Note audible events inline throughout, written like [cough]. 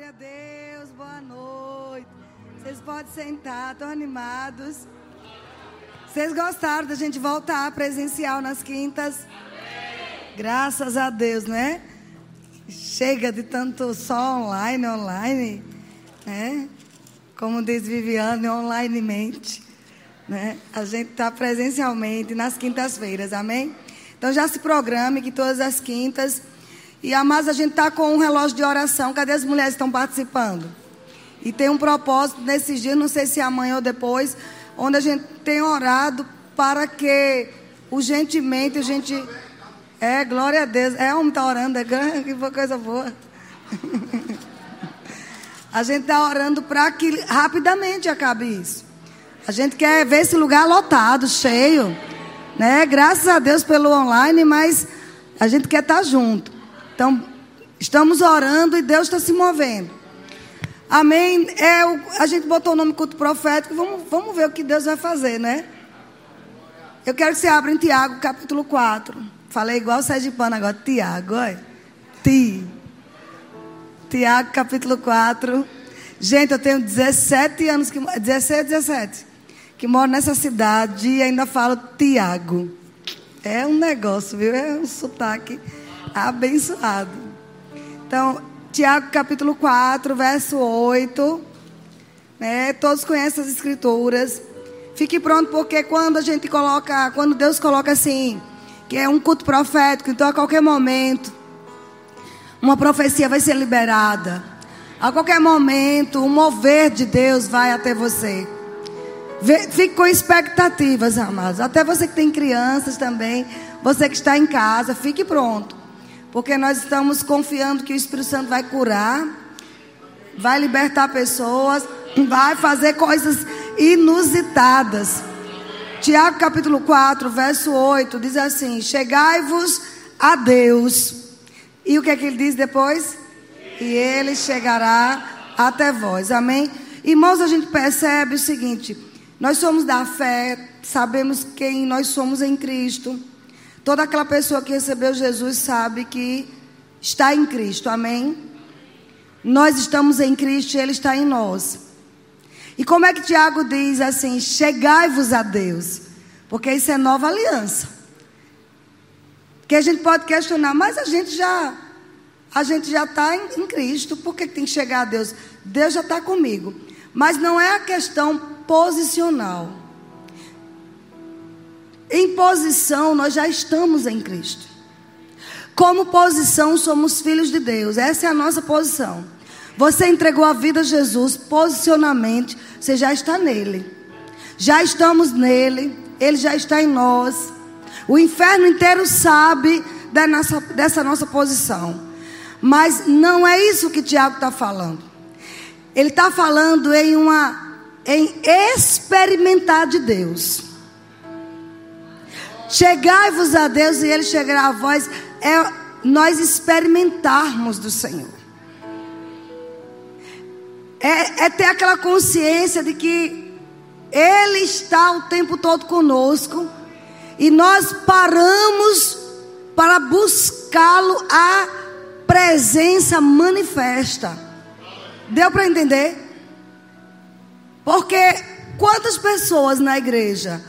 Glória a Deus, boa noite. Vocês podem sentar, estão animados. Vocês gostaram da gente voltar presencial nas quintas? Graças a Deus, né? Chega de tanto só online, online, né? Como diz Viviane, onlinemente, né? A gente está presencialmente nas quintas-feiras, amém? Então já se programe que todas as quintas e amados, a gente está com um relógio de oração. Cadê as mulheres que estão participando? E tem um propósito nesses dias, não sei se é amanhã ou depois, onde a gente tem orado para que urgentemente a gente. É, glória a Deus. É, homem está orando, é que coisa boa. [laughs] a gente está orando para que rapidamente acabe isso. A gente quer ver esse lugar lotado, cheio. Né? Graças a Deus pelo online, mas a gente quer estar tá junto. Então, estamos orando e Deus está se movendo. Amém? É, a gente botou o nome culto profético. Vamos, vamos ver o que Deus vai fazer, né? Eu quero que você abra em Tiago, capítulo 4. Falei igual o Sergipano agora. Tiago, olha. Ti. Tiago, capítulo 4. Gente, eu tenho 17 anos, que, 16 17, que moro nessa cidade e ainda falo Tiago. É um negócio, viu? É um sotaque abençoado. Então, Tiago capítulo 4, verso 8. Né? Todos conhecem as escrituras. Fique pronto, porque quando a gente coloca, quando Deus coloca assim, que é um culto profético, então a qualquer momento, uma profecia vai ser liberada. A qualquer momento, o mover de Deus vai até você. Fique com expectativas, amados. Até você que tem crianças também, você que está em casa, fique pronto. Porque nós estamos confiando que o Espírito Santo vai curar, vai libertar pessoas, vai fazer coisas inusitadas. Tiago capítulo 4, verso 8 diz assim: Chegai-vos a Deus. E o que é que ele diz depois? E ele chegará até vós. Amém? Irmãos, a gente percebe o seguinte: nós somos da fé, sabemos quem nós somos em Cristo. Toda aquela pessoa que recebeu Jesus sabe que está em Cristo, amém? Nós estamos em Cristo e Ele está em nós. E como é que Tiago diz assim: chegai-vos a Deus? Porque isso é nova aliança. Que a gente pode questionar, mas a gente já a gente já está em, em, Cristo, por que tem que chegar a Deus? Deus já está comigo. Mas não é a questão posicional. Em posição, nós já estamos em Cristo. Como posição, somos filhos de Deus. Essa é a nossa posição. Você entregou a vida a Jesus, posicionamento, você já está nele. Já estamos nele, ele já está em nós. O inferno inteiro sabe nossa, dessa nossa posição. Mas não é isso que Tiago está falando. Ele está falando em uma em experimentar de Deus. Chegai-vos a Deus e Ele chegará a vós. É nós experimentarmos do Senhor. É, é ter aquela consciência de que Ele está o tempo todo conosco. E nós paramos para buscá-lo a presença manifesta. Deu para entender? Porque quantas pessoas na igreja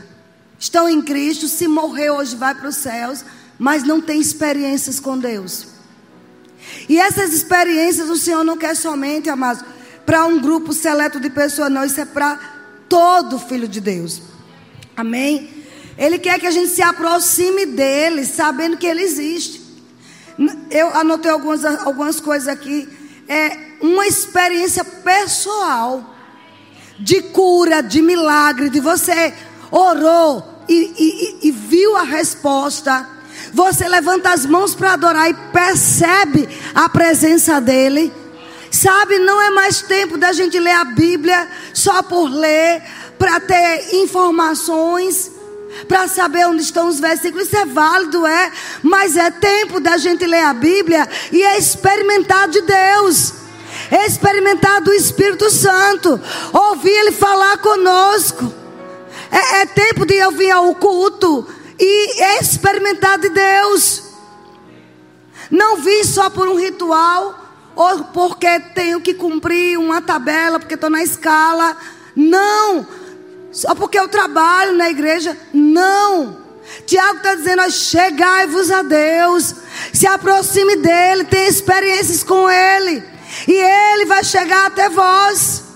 estão em Cristo, se morrer hoje vai para os céus, mas não tem experiências com Deus. E essas experiências o Senhor não quer somente, amados, para um grupo seleto de pessoas, não, isso é para todo filho de Deus. Amém? Ele quer que a gente se aproxime dele, sabendo que ele existe. Eu anotei algumas, algumas coisas aqui. É uma experiência pessoal de cura, de milagre, de você orou, e, e, e viu a resposta, você levanta as mãos para adorar e percebe a presença dele. Sabe, não é mais tempo da gente ler a Bíblia só por ler, para ter informações, para saber onde estão os versículos. Isso é válido, é, mas é tempo da gente ler a Bíblia e experimentar de Deus, experimentar do Espírito Santo, ouvir Ele falar conosco. É, é tempo de eu vir ao culto e experimentar de Deus. Não vir só por um ritual ou porque tenho que cumprir uma tabela, porque estou na escala. Não. Só porque eu trabalho na igreja. Não. Tiago está dizendo: chegai-vos a Deus, se aproxime dele, tenha experiências com ele, e ele vai chegar até vós.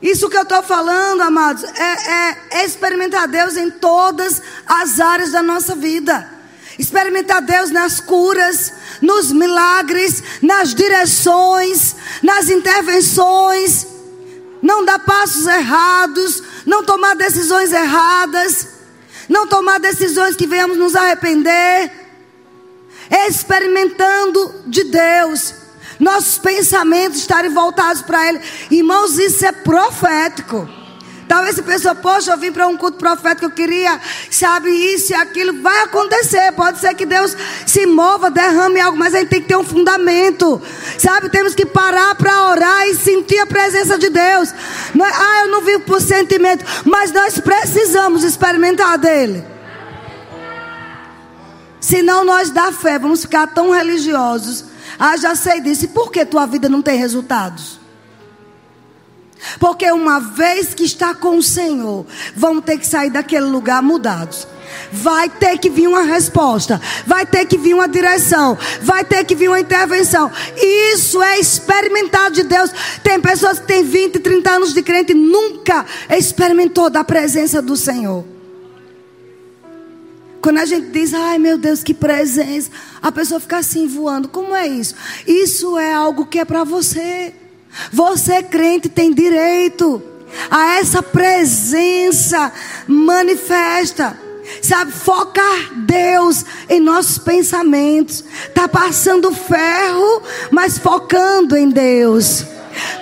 Isso que eu estou falando, amados, é, é, é, experimentar Deus em todas as áreas da nossa vida. Experimentar Deus nas curas, nos milagres, nas direções, nas intervenções. Não dar passos errados, não tomar decisões erradas, não tomar decisões que venhamos nos arrepender. Experimentando de Deus nossos pensamentos estarem voltados para Ele. Irmãos, isso é profético. Talvez a pessoa, poxa, eu vim para um culto profético, eu queria, sabe, isso e aquilo. Vai acontecer. Pode ser que Deus se mova, derrame algo, mas a gente tem que ter um fundamento. Sabe, temos que parar para orar e sentir a presença de Deus. ah, eu não vivo por sentimento, mas nós precisamos experimentar dele. Senão nós da fé vamos ficar tão religiosos ah, já sei disso. E por que tua vida não tem resultados? Porque uma vez que está com o Senhor, vamos ter que sair daquele lugar mudados. Vai ter que vir uma resposta, vai ter que vir uma direção, vai ter que vir uma intervenção. Isso é experimentar de Deus. Tem pessoas que têm 20, 30 anos de crente e nunca experimentou da presença do Senhor. Quando a gente diz, ai meu Deus, que presença, a pessoa fica assim voando. Como é isso? Isso é algo que é para você. Você, crente, tem direito a essa presença manifesta. Sabe, focar Deus em nossos pensamentos. Tá passando ferro, mas focando em Deus.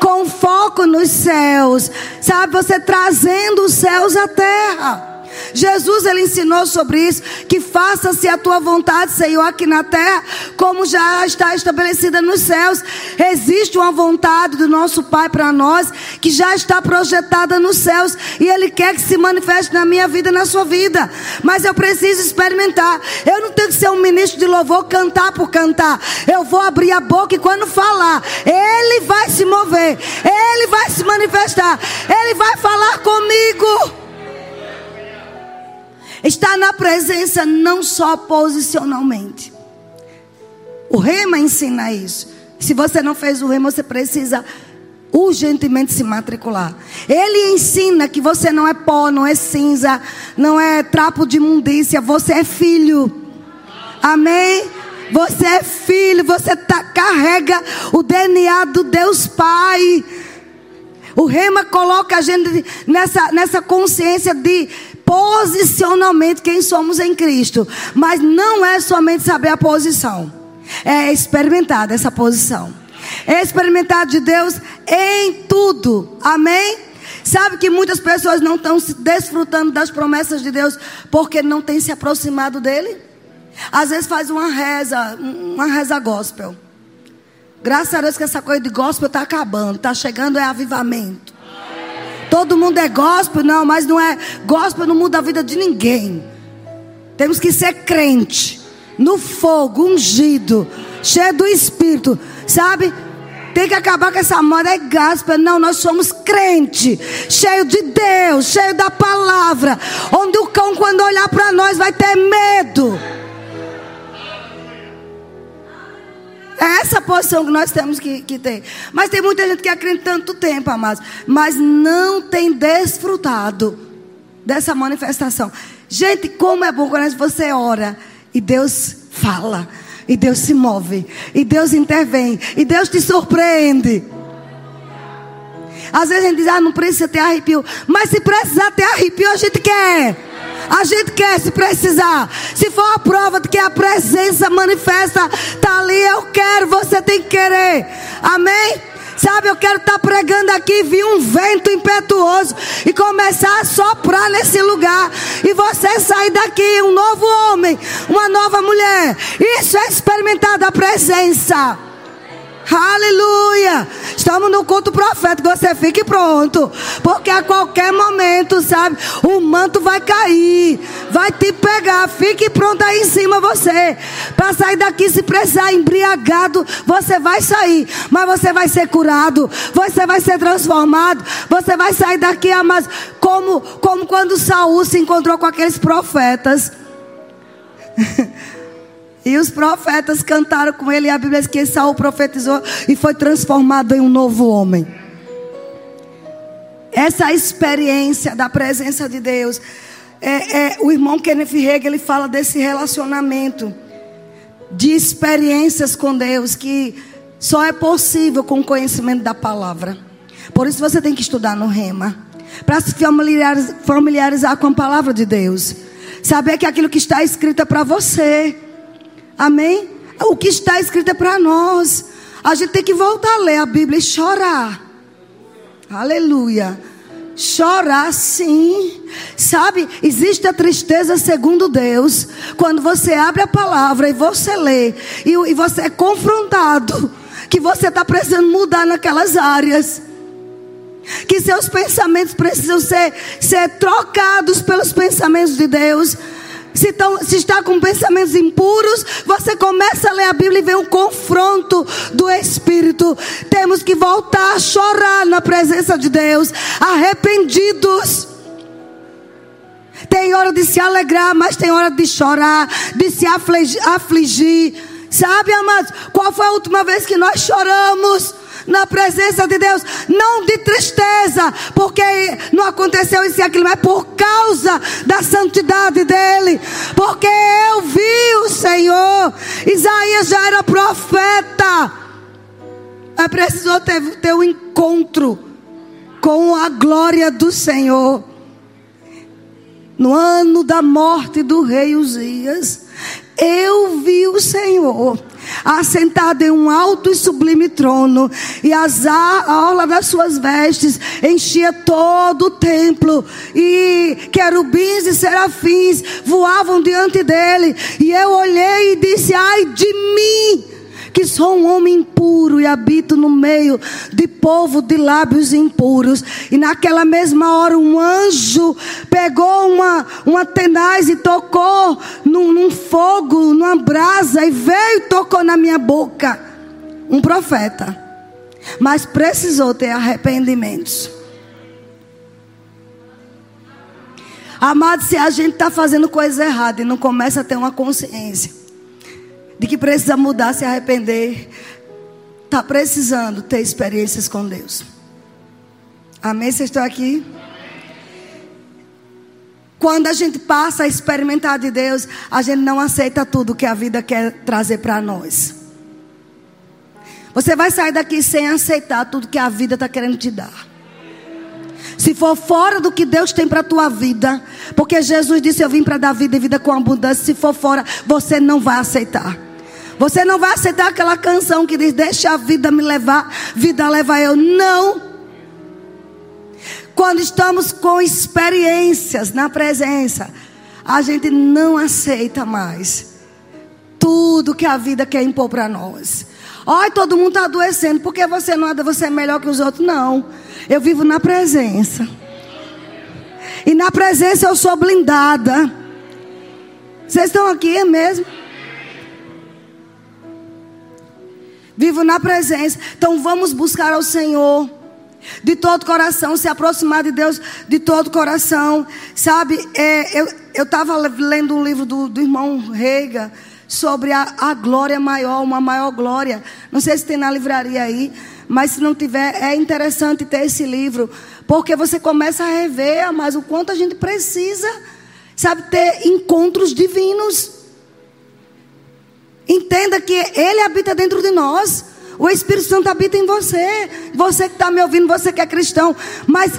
Com foco nos céus. Sabe, você trazendo os céus à terra. Jesus ele ensinou sobre isso, que faça-se a tua vontade, Senhor, aqui na terra, como já está estabelecida nos céus. Existe uma vontade do nosso Pai para nós, que já está projetada nos céus, e ele quer que se manifeste na minha vida, na sua vida. Mas eu preciso experimentar. Eu não tenho que ser um ministro de louvor cantar por cantar. Eu vou abrir a boca e quando falar, ele vai se mover, ele vai se manifestar, ele vai falar comigo. Está na presença não só posicionalmente. O rema ensina isso. Se você não fez o rema, você precisa urgentemente se matricular. Ele ensina que você não é pó, não é cinza, não é trapo de imundícia, você é filho. Amém? Você é filho, você tá, carrega o DNA do Deus Pai. O rema coloca a gente nessa, nessa consciência de posicionalmente quem somos em Cristo. Mas não é somente saber a posição, é experimentar essa posição. É experimentar de Deus em tudo. Amém? Sabe que muitas pessoas não estão desfrutando das promessas de Deus porque não têm se aproximado dele? Às vezes faz uma reza, uma reza gospel. Graças a Deus que essa coisa de gospel está acabando, está chegando é avivamento. Todo mundo é gospel, não, mas não é. Gospel não muda a vida de ninguém. Temos que ser crente, no fogo, ungido, cheio do Espírito, sabe? Tem que acabar com essa moda, é gospel. Não, nós somos crente, cheio de Deus, cheio da palavra. Onde o cão, quando olhar para nós, vai ter medo. É essa posição que nós temos que, que ter. Mas tem muita gente que acredita tanto tempo, amados, mas não tem desfrutado dessa manifestação. Gente, como é bom quando você ora e Deus fala, e Deus se move, e Deus intervém, e Deus te surpreende. Às vezes a gente diz, ah, não precisa ter arrepio. Mas se precisar ter arrepio, a gente quer. A gente quer se precisar. Se for a prova de que a presença manifesta está ali, eu quero, você tem que querer. Amém? Sabe, eu quero estar tá pregando aqui, vir um vento impetuoso e começar a soprar nesse lugar. E você sair daqui um novo homem, uma nova mulher. Isso é experimentar da presença. Aleluia! Estamos no culto profético. Você fique pronto. Porque a qualquer momento, sabe? O manto vai cair. Vai te pegar. Fique pronto aí em cima você. Para sair daqui, se precisar embriagado, você vai sair. Mas você vai ser curado. Você vai ser transformado. Você vai sair daqui, mas como, como quando Saul se encontrou com aqueles profetas. [laughs] E os profetas cantaram com ele, e a Bíblia diz que Saul profetizou e foi transformado em um novo homem. Essa experiência da presença de Deus. É, é, o irmão Kenneth Hagin, ele fala desse relacionamento. De experiências com Deus que só é possível com o conhecimento da palavra. Por isso você tem que estudar no rema. Para se familiarizar, familiarizar com a palavra de Deus. Saber que aquilo que está escrito é para você. Amém? O que está escrito é para nós. A gente tem que voltar a ler a Bíblia e chorar. Aleluia. Chorar sim. Sabe, existe a tristeza segundo Deus. Quando você abre a palavra e você lê, e, e você é confrontado, que você está precisando mudar naquelas áreas. Que seus pensamentos precisam ser, ser trocados pelos pensamentos de Deus. Se, tão, se, está com pensamentos impuros, você começa a ler a Bíblia e vê um confronto do Espírito. Temos que voltar a chorar na presença de Deus, arrependidos. Tem hora de se alegrar, mas tem hora de chorar, de se afligir. Sabe, amados, qual foi a última vez que nós choramos? Na presença de Deus, não de tristeza, porque não aconteceu isso e aquilo, mas por causa da santidade dele, porque eu vi o Senhor. Isaías já era profeta, mas precisou ter, ter um encontro com a glória do Senhor. No ano da morte do rei Uzias, eu vi o Senhor assentado em um alto e sublime trono, e as orla das suas vestes enchia todo o templo, e querubins e serafins voavam diante dele, e eu olhei e disse: Ai de mim! Que sou um homem impuro e habito no meio de povo de lábios impuros. E naquela mesma hora um anjo pegou uma, uma tenaz e tocou num, num fogo, numa brasa, e veio e tocou na minha boca. Um profeta. Mas precisou ter arrependimentos. Amado, se a gente está fazendo coisa errada e não começa a ter uma consciência de que precisa mudar, se arrepender, está precisando ter experiências com Deus. Amém? Vocês estão aqui? Quando a gente passa a experimentar de Deus, a gente não aceita tudo que a vida quer trazer para nós. Você vai sair daqui sem aceitar tudo que a vida está querendo te dar. Se for fora do que Deus tem para a tua vida, porque Jesus disse: Eu vim para dar vida e vida com abundância. Se for fora, você não vai aceitar. Você não vai aceitar aquela canção que diz: Deixa a vida me levar, vida leva eu. Não. Quando estamos com experiências na presença, a gente não aceita mais tudo que a vida quer impor para nós. Olha, todo mundo está adoecendo, porque você não você é melhor que os outros. Não. Eu vivo na presença. E na presença eu sou blindada. Vocês estão aqui é mesmo? Vivo na presença. Então vamos buscar ao Senhor. De todo coração, se aproximar de Deus de todo coração. Sabe, é, eu estava lendo um livro do, do irmão Reiga sobre a, a glória maior, uma maior glória. Não sei se tem na livraria aí, mas se não tiver, é interessante ter esse livro, porque você começa a rever, mas o quanto a gente precisa, sabe, ter encontros divinos. Entenda que Ele habita dentro de nós. O Espírito Santo habita em você. Você que está me ouvindo, você que é cristão. Mas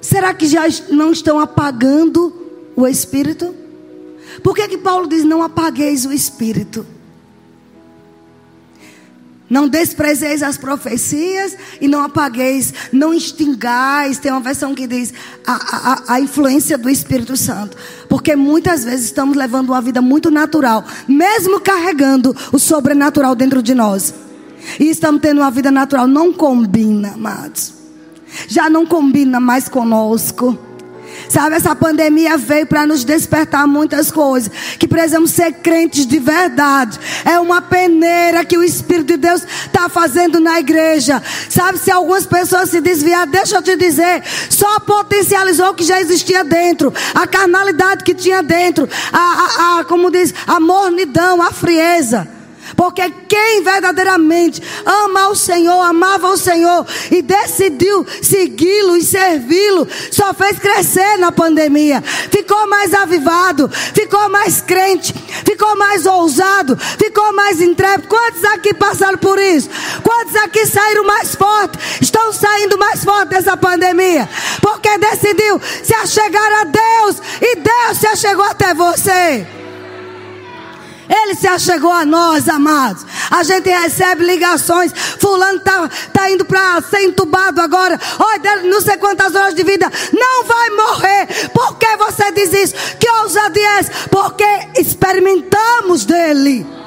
será que já não estão apagando o Espírito? Por que, que Paulo diz: não apagueis o Espírito? Não desprezeis as profecias e não apagueis, não extingais. Tem uma versão que diz a, a, a, influência do Espírito Santo. Porque muitas vezes estamos levando uma vida muito natural, mesmo carregando o sobrenatural dentro de nós. E estamos tendo uma vida natural. Não combina, amados. Já não combina mais conosco. Sabe, essa pandemia veio para nos despertar muitas coisas. Que precisamos ser crentes de verdade. É uma peneira que o Espírito de Deus está fazendo na igreja. Sabe, se algumas pessoas se desviar, deixa eu te dizer, só potencializou o que já existia dentro. A carnalidade que tinha dentro. A, a, a como diz, a mornidão, a frieza. Porque quem verdadeiramente ama o Senhor, amava o Senhor e decidiu segui-lo e servi-lo, só fez crescer na pandemia. Ficou mais avivado, ficou mais crente, ficou mais ousado, ficou mais intrépido. Quantos aqui passaram por isso? Quantos aqui saíram mais fortes? Estão saindo mais fortes dessa pandemia? Porque decidiu se achegar a Deus e Deus se achegou até você. Ele se achegou a nós, amados. A gente recebe ligações. Fulano está tá indo para ser entubado agora. Olha, não sei quantas horas de vida. Não vai morrer. Por que você diz isso? Que ousadia é? Porque experimentamos dele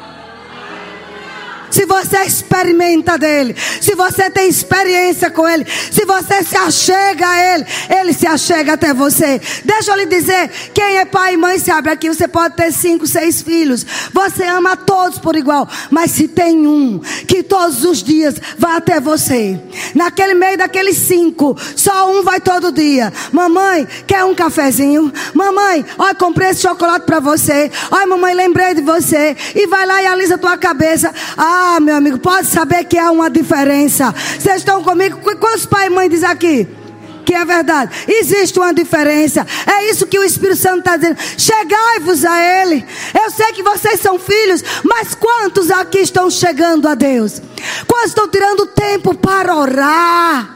se você experimenta dele, se você tem experiência com ele, se você se achega a ele, ele se achega até você. Deixa eu lhe dizer: quem é pai e mãe se abre aqui, você pode ter cinco, seis filhos, você ama todos por igual, mas se tem um que todos os dias vai até você, naquele meio daqueles cinco, só um vai todo dia. Mamãe, quer um cafezinho? Mamãe, olha, comprei esse chocolate para você. Olha, mamãe, lembrei de você. E vai lá e alisa tua cabeça. Ah, ah, meu amigo, pode saber que há uma diferença. Vocês estão comigo? Quantos pai e mãe diz aqui? Que é verdade. Existe uma diferença. É isso que o Espírito Santo está dizendo. Chegai-vos a Ele. Eu sei que vocês são filhos, mas quantos aqui estão chegando a Deus? Quantos estão tirando tempo para orar?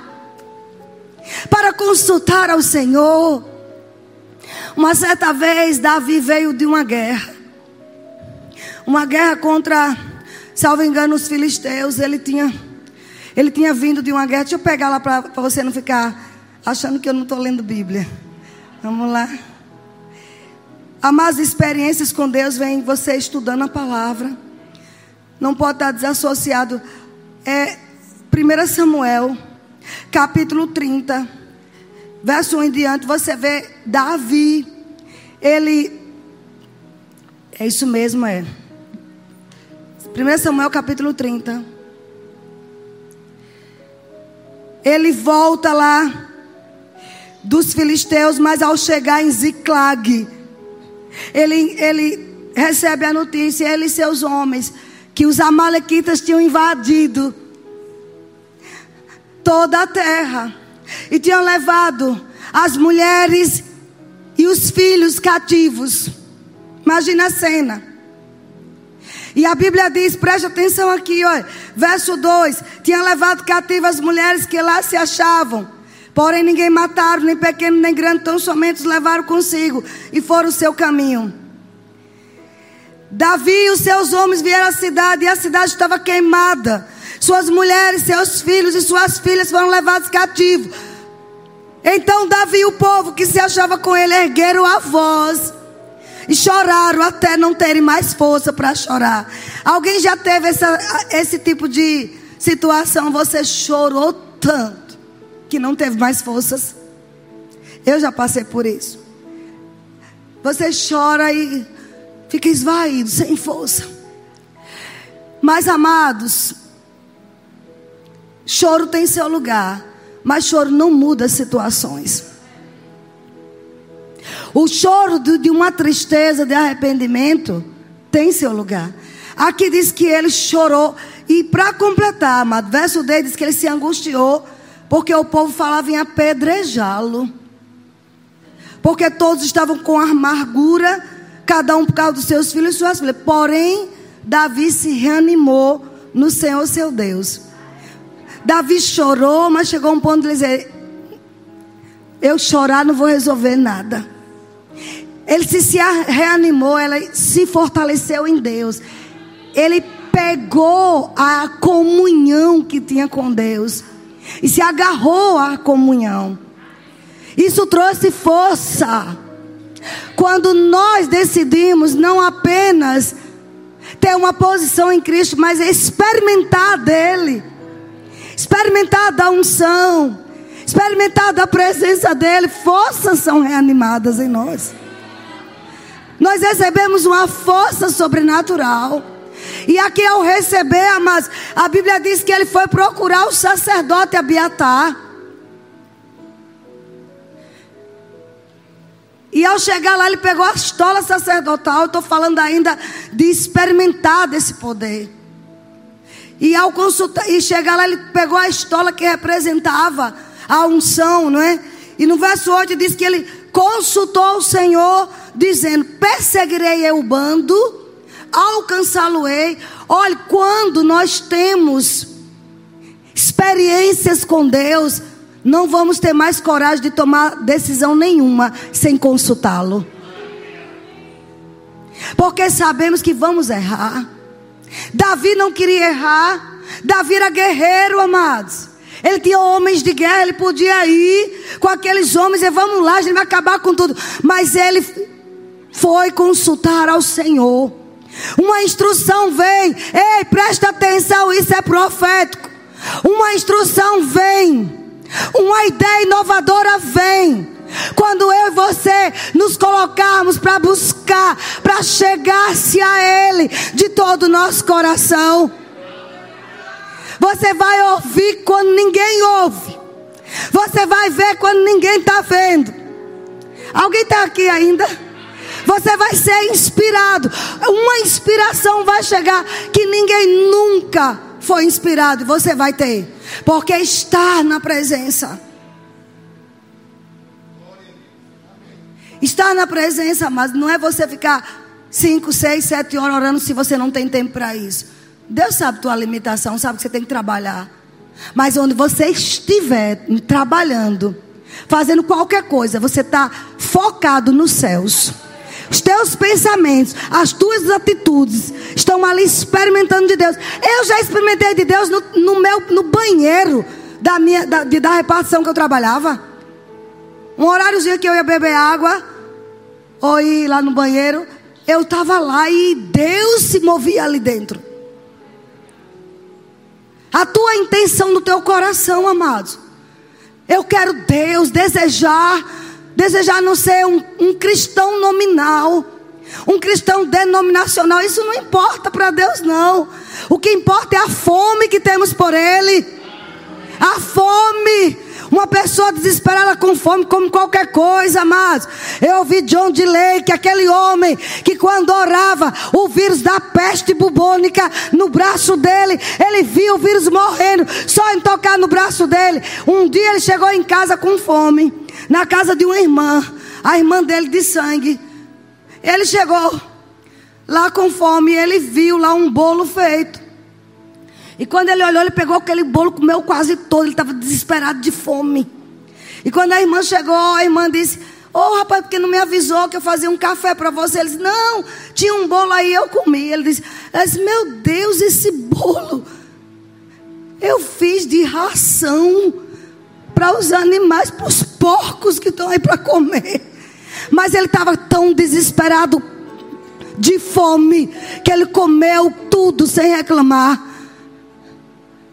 Para consultar ao Senhor? Uma certa vez, Davi veio de uma guerra. Uma guerra contra Salvo engano, os filisteus, ele tinha, ele tinha vindo de uma guerra. Deixa eu pegar lá para você não ficar achando que eu não estou lendo Bíblia. Vamos lá. Amar experiências com Deus vem você estudando a palavra. Não pode estar desassociado. É 1 Samuel, capítulo 30, verso 1 em diante, você vê Davi. Ele. É isso mesmo, é. 1 Samuel capítulo 30. Ele volta lá dos filisteus, mas ao chegar em Ziclag, ele, ele recebe a notícia, ele e seus homens, que os amalequitas tinham invadido toda a terra e tinham levado as mulheres e os filhos cativos. Imagina a cena. E a Bíblia diz, preste atenção aqui, olha, verso 2: tinha levado cativas as mulheres que lá se achavam. Porém, ninguém mataram, nem pequeno nem grande, tão somente os levaram consigo e foram o seu caminho. Davi e os seus homens vieram à cidade e a cidade estava queimada. Suas mulheres, seus filhos e suas filhas foram levados cativos. Então Davi e o povo que se achava com ele ergueram a voz e choraram até não terem mais força para chorar. Alguém já teve essa, esse tipo de situação? Você chorou tanto que não teve mais forças? Eu já passei por isso. Você chora e fica esvaído, sem força. Mas amados, choro tem seu lugar, mas choro não muda as situações. O choro de uma tristeza, de arrependimento, tem seu lugar. Aqui diz que ele chorou. E para completar, amado, verso dele diz que ele se angustiou. Porque o povo falava em apedrejá-lo. Porque todos estavam com amargura, cada um por causa dos seus filhos e suas filhas. Porém, Davi se reanimou no Senhor seu Deus. Davi chorou, mas chegou um ponto de dizer: Eu chorar não vou resolver nada. Ele se, se reanimou, ela se fortaleceu em Deus. Ele pegou a comunhão que tinha com Deus e se agarrou à comunhão. Isso trouxe força. Quando nós decidimos não apenas ter uma posição em Cristo, mas experimentar dele, experimentar da unção, experimentar da presença dele. Forças são reanimadas em nós. Nós recebemos uma força sobrenatural. E aqui ao receber, amados, a Bíblia diz que ele foi procurar o sacerdote Abiatar. E ao chegar lá, ele pegou a estola sacerdotal. Estou falando ainda de experimentar desse poder. E ao consultar, e chegar lá, ele pegou a estola que representava a unção, não é? E no verso 8 diz que ele consultou o Senhor, dizendo: Perseguirei eu o bando, alcançá-lo-ei. Olha, quando nós temos experiências com Deus, não vamos ter mais coragem de tomar decisão nenhuma sem consultá-lo. Porque sabemos que vamos errar. Davi não queria errar. Davi era guerreiro, amados. Ele tinha homens de guerra, ele podia ir com aqueles homens e vamos lá, a gente vai acabar com tudo. Mas ele foi consultar ao Senhor. Uma instrução vem. Ei, presta atenção, isso é profético. Uma instrução vem. Uma ideia inovadora vem. Quando eu e você nos colocarmos para buscar, para chegar-se a Ele de todo o nosso coração. Você vai ouvir quando ninguém ouve. Você vai ver quando ninguém está vendo. Alguém está aqui ainda? Você vai ser inspirado. Uma inspiração vai chegar que ninguém nunca foi inspirado. Você vai ter. Porque estar na presença. Estar na presença, mas não é você ficar 5, 6, 7 horas orando se você não tem tempo para isso. Deus sabe tua limitação, sabe que você tem que trabalhar. Mas onde você estiver trabalhando, fazendo qualquer coisa, você está focado nos céus. Os teus pensamentos, as tuas atitudes estão ali experimentando de Deus. Eu já experimentei de Deus no, no meu no banheiro da minha da, de, da repartição que eu trabalhava. Um horáriozinho que eu ia beber água ou ir lá no banheiro, eu estava lá e Deus se movia ali dentro. A tua intenção no teu coração, amados. Eu quero Deus, desejar desejar não ser um, um cristão nominal, um cristão denominacional, isso não importa para Deus, não. O que importa é a fome que temos por Ele. A fome. Uma pessoa desesperada com fome come qualquer coisa, mas eu ouvi John de Lake, aquele homem que quando orava, o vírus da peste bubônica no braço dele, ele viu o vírus morrendo só em tocar no braço dele. Um dia ele chegou em casa com fome, na casa de uma irmã, a irmã dele de sangue. Ele chegou lá com fome e ele viu lá um bolo feito. E quando ele olhou, ele pegou aquele bolo, comeu quase todo. Ele estava desesperado de fome. E quando a irmã chegou, a irmã disse: Ô oh, rapaz, porque não me avisou que eu fazia um café para você? Ele disse: Não, tinha um bolo aí, eu comi. Ele disse: disse Meu Deus, esse bolo eu fiz de ração para os animais, para os porcos que estão aí para comer. Mas ele estava tão desesperado de fome que ele comeu tudo sem reclamar.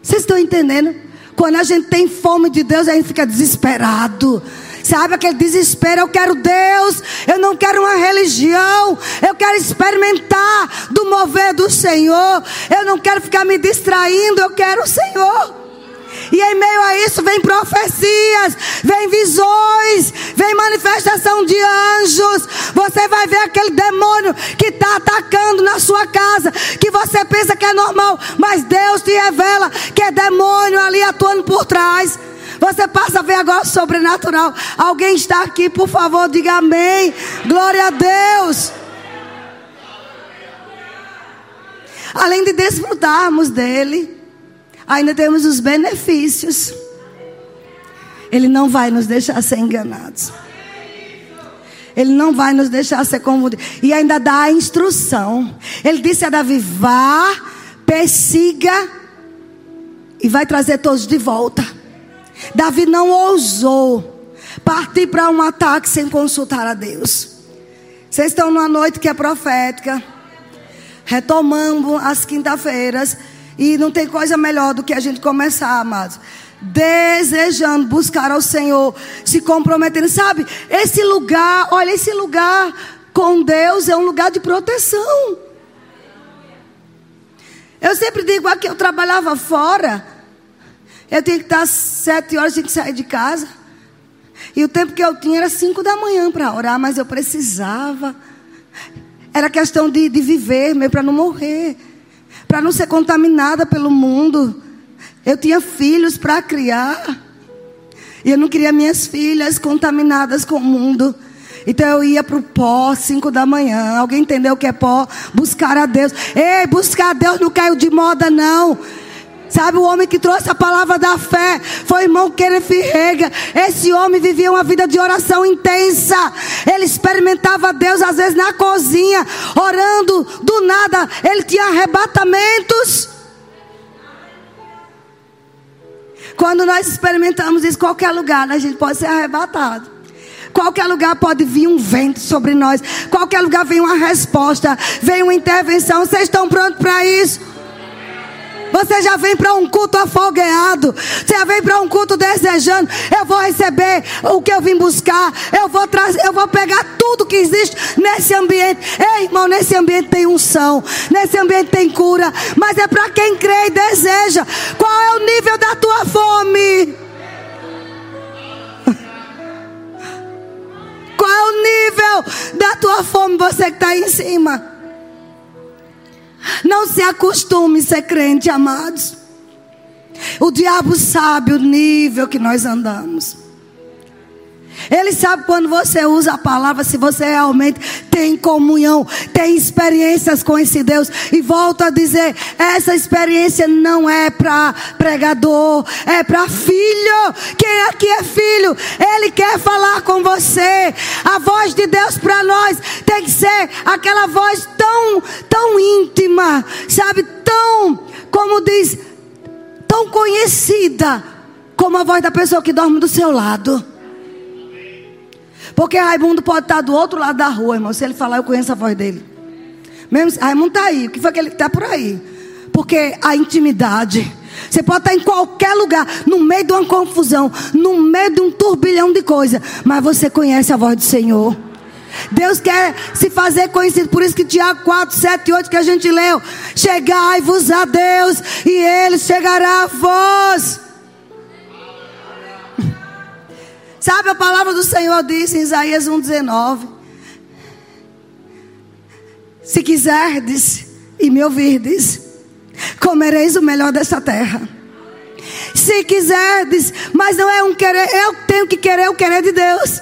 Vocês estão entendendo? Quando a gente tem fome de Deus, a gente fica desesperado. Sabe aquele desespero? Eu quero Deus, eu não quero uma religião, eu quero experimentar do mover do Senhor. Eu não quero ficar me distraindo, eu quero o Senhor. E em meio a isso vem profecias, vem visões, vem manifestação de anjos. Você vai ver aquele demônio que está atacando na sua casa, que você pensa que é normal, mas Deus te revela que é demônio ali atuando por trás. Você passa a ver agora o sobrenatural. Alguém está aqui, por favor, diga amém. Glória a Deus. Além de desfrutarmos dele ainda temos os benefícios. Ele não vai nos deixar ser enganados. Ele não vai nos deixar ser confundidos. E ainda dá a instrução. Ele disse a Davi: vá, persiga e vai trazer todos de volta. Davi não ousou partir para um ataque sem consultar a Deus. Vocês estão numa noite que é profética. retomamos as quinta-feiras. E não tem coisa melhor do que a gente começar, amados. Desejando buscar ao Senhor, se comprometendo. Sabe, esse lugar, olha, esse lugar com Deus é um lugar de proteção. Eu sempre digo aqui, eu trabalhava fora. Eu tinha que estar sete horas, tinha que sair de casa. E o tempo que eu tinha era cinco da manhã para orar, mas eu precisava. Era questão de, de viver, mesmo para não morrer, para não ser contaminada pelo mundo. Eu tinha filhos para criar. E eu não queria minhas filhas contaminadas com o mundo. Então eu ia para o pó, cinco da manhã. Alguém entendeu o que é pó? Buscar a Deus. Ei, buscar a Deus não caiu de moda, não. Sabe, o homem que trouxe a palavra da fé foi o irmão Kenneth Rega. Esse homem vivia uma vida de oração intensa. Ele experimentava Deus, às vezes na cozinha, orando. Do nada, ele tinha arrebatamentos. Quando nós experimentamos isso, qualquer lugar, a gente pode ser arrebatado. Qualquer lugar pode vir um vento sobre nós. Qualquer lugar vem uma resposta, vem uma intervenção. Vocês estão prontos para isso? Você já vem para um culto afogueado. Você já vem para um culto desejando. Eu vou receber o que eu vim buscar. Eu vou trazer, eu vou pegar tudo que existe nesse ambiente. Ei, irmão, nesse ambiente tem unção. Nesse ambiente tem cura. Mas é para quem crê e deseja. Qual é o nível da tua fome? [laughs] Qual é o nível da tua fome? Você que está em cima. Não se acostume a ser crente, amados. O diabo sabe o nível que nós andamos. Ele sabe quando você usa a palavra, se você realmente tem comunhão, tem experiências com esse Deus. E volto a dizer: essa experiência não é para pregador, é para filho. Quem aqui é filho, ele quer falar com você. A voz de Deus para nós tem que ser aquela voz tão, tão íntima, sabe? Tão, como diz, tão conhecida como a voz da pessoa que dorme do seu lado. Porque Raimundo pode estar do outro lado da rua, irmão. Se ele falar, eu conheço a voz dele. Mesmo, Raimundo está aí. O que foi que ele está por aí? Porque a intimidade. Você pode estar em qualquer lugar, no meio de uma confusão, no meio de um turbilhão de coisas, mas você conhece a voz do Senhor. Deus quer se fazer conhecido, por isso que Tiago 4, 7 e 8 que a gente leu: Chegai-vos a Deus, e Ele chegará a vós. Sabe a palavra do Senhor diz em Isaías 1,19: Se quiserdes e me ouvirdes, comereis o melhor dessa terra. Se quiserdes, mas não é um querer, eu tenho que querer o querer de Deus.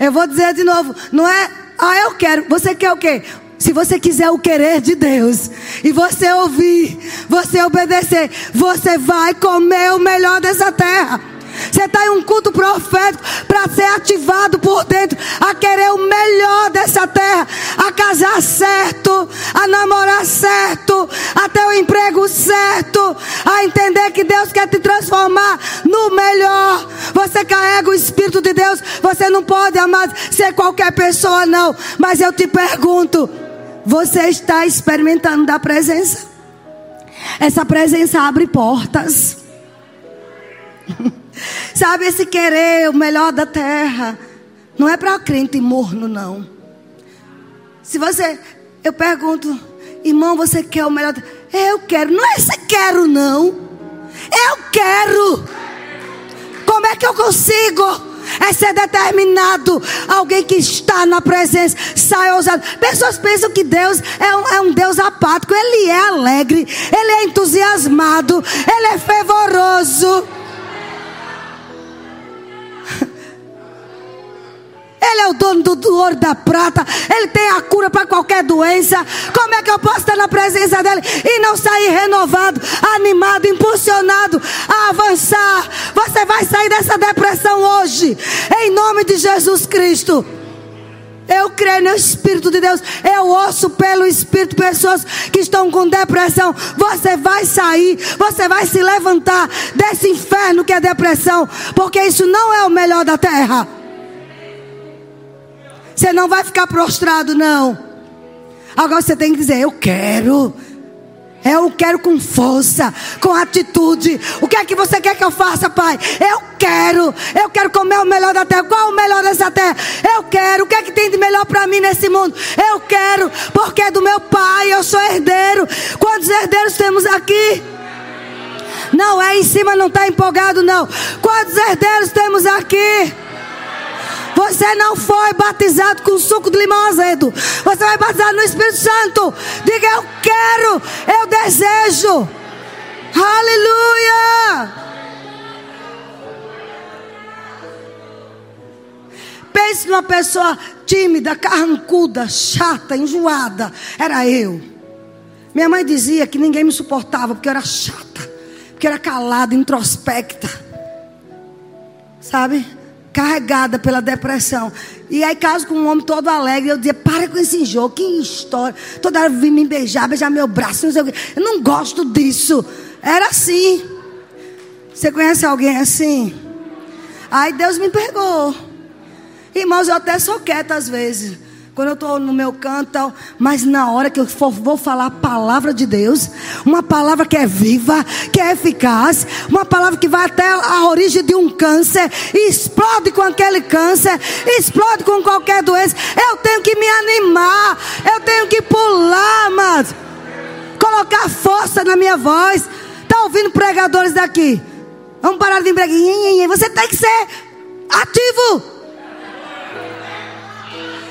Eu vou dizer de novo, não é, ah, eu quero, você quer o quê? Se você quiser o querer de Deus e você ouvir, você obedecer, você vai comer o melhor dessa terra. Você está em um culto profético para ser ativado por dentro, a querer o melhor dessa terra, a casar certo, a namorar certo, a ter o emprego certo, a entender que Deus quer te transformar no melhor. Você carrega o Espírito de Deus, você não pode, amar ser qualquer pessoa, não. Mas eu te pergunto: você está experimentando da presença? Essa presença abre portas. [laughs] Sabe, esse querer o melhor da terra não é para crente morno, não. Se você, eu pergunto, irmão, você quer o melhor? Eu quero. Não é esse quero, não. Eu quero. Como é que eu consigo? É ser determinado. Alguém que está na presença, sai ousado. Pessoas pensam que Deus é um, é um Deus apático. Ele é alegre, ele é entusiasmado, ele é fervoroso. Ele é o dono do, ouro da prata. Ele tem a cura para qualquer doença. Como é que eu posso estar na presença dele e não sair renovado, animado, impulsionado a avançar? Você vai sair dessa depressão hoje, em nome de Jesus Cristo. Eu creio no Espírito de Deus. Eu ouço pelo Espírito pessoas que estão com depressão. Você vai sair, você vai se levantar desse inferno que é depressão, porque isso não é o melhor da terra. Você não vai ficar prostrado, não. Agora você tem que dizer: Eu quero. Eu quero com força, com atitude. O que é que você quer que eu faça, pai? Eu quero. Eu quero comer o melhor da terra. Qual o melhor dessa terra? Eu quero. O que é que tem de melhor para mim nesse mundo? Eu quero, porque é do meu pai. Eu sou herdeiro. Quantos herdeiros temos aqui? Não é em cima, não está empolgado, não. Quantos herdeiros temos aqui? Você não foi batizado com suco de limão azedo. Você vai batizado no Espírito Santo. Diga: Eu quero, eu desejo. Aleluia. Pense numa pessoa tímida, carrancuda, chata, enjoada. Era eu. Minha mãe dizia que ninguém me suportava porque eu era chata, porque eu era calada, introspecta. Sabe? Carregada pela depressão. E aí caso com um homem todo alegre, eu dizia, para com esse jogo, que história. Toda hora vir me beijar, beijar meu braço, não sei o quê. Eu não gosto disso. Era assim. Você conhece alguém assim? Aí Deus me pegou. Irmãos, eu até sou quieta às vezes quando eu estou no meu canto, mas na hora que eu for, vou falar a palavra de Deus, uma palavra que é viva, que é eficaz, uma palavra que vai até a origem de um câncer, explode com aquele câncer, explode com qualquer doença. Eu tenho que me animar, eu tenho que pular, mas colocar força na minha voz. Está ouvindo pregadores daqui? Vamos parar de vir pregar. Você tem que ser ativo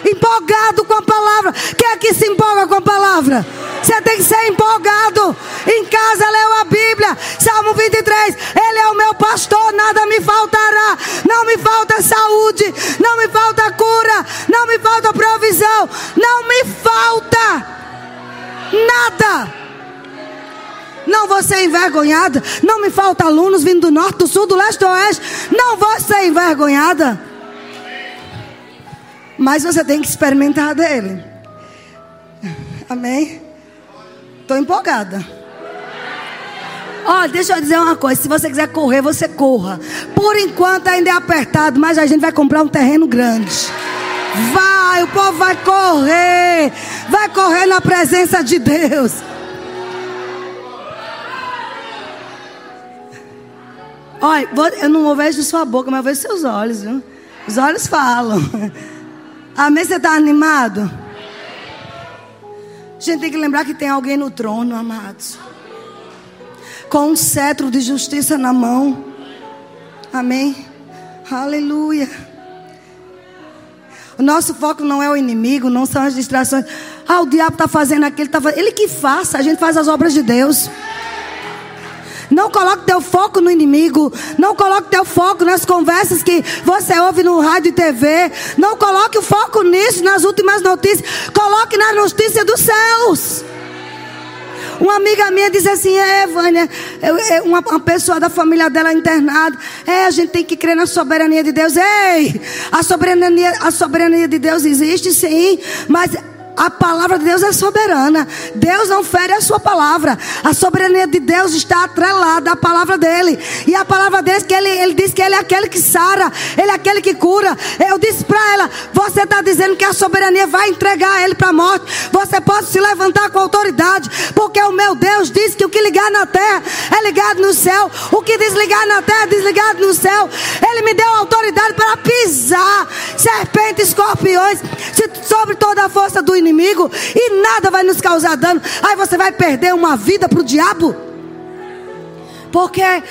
empolgado com a palavra. Quem que se empolga com a palavra? Você tem que ser empolgado. Em casa leu a Bíblia, Salmo 23. Ele é o meu pastor, nada me faltará. Não me falta saúde, não me falta cura, não me falta provisão, não me falta nada. Não vou ser envergonhada. Não me falta alunos vindo do norte, do sul, do leste, do oeste. Não vou ser envergonhada. Mas você tem que experimentar dele. Amém? Estou empolgada. Olha, deixa eu dizer uma coisa: se você quiser correr, você corra. Por enquanto ainda é apertado, mas a gente vai comprar um terreno grande. Vai, o povo vai correr. Vai correr na presença de Deus. Olha, eu não vejo sua boca, mas eu vejo seus olhos, viu? Os olhos falam. Amém? Você está animado? A gente tem que lembrar que tem alguém no trono, amados. Com um cetro de justiça na mão. Amém? Aleluia. O nosso foco não é o inimigo, não são as distrações. Ah, o diabo está fazendo aquilo, tá fazendo. ele que faça, a gente faz as obras de Deus. Não coloque teu foco no inimigo. Não coloque teu foco nas conversas que você ouve no rádio e TV. Não coloque o foco nisso, nas últimas notícias. Coloque na notícia dos céus. Uma amiga minha disse assim: É, Vânia, uma, uma, pessoa da família dela internada. É, a gente tem que crer na soberania de Deus. Ei, a soberania, a soberania de Deus existe sim, mas a palavra de Deus é soberana. Deus não fere a sua palavra. A soberania de Deus está atrelada à palavra dele. E a palavra dele, que ele, ele diz que ele é aquele que sara, ele é aquele que cura. Eu disse para ela: Você está dizendo que a soberania vai entregar ele para a morte. Você pode se levantar com autoridade, porque o meu Deus diz que o que ligar na terra é ligado no céu. O que desligar na terra é desligado no céu. Ele me deu autoridade para pisar serpentes, escorpiões, sobre toda a força do inimigo e nada vai nos causar dano. Aí você vai perder uma vida para o diabo. Porque é,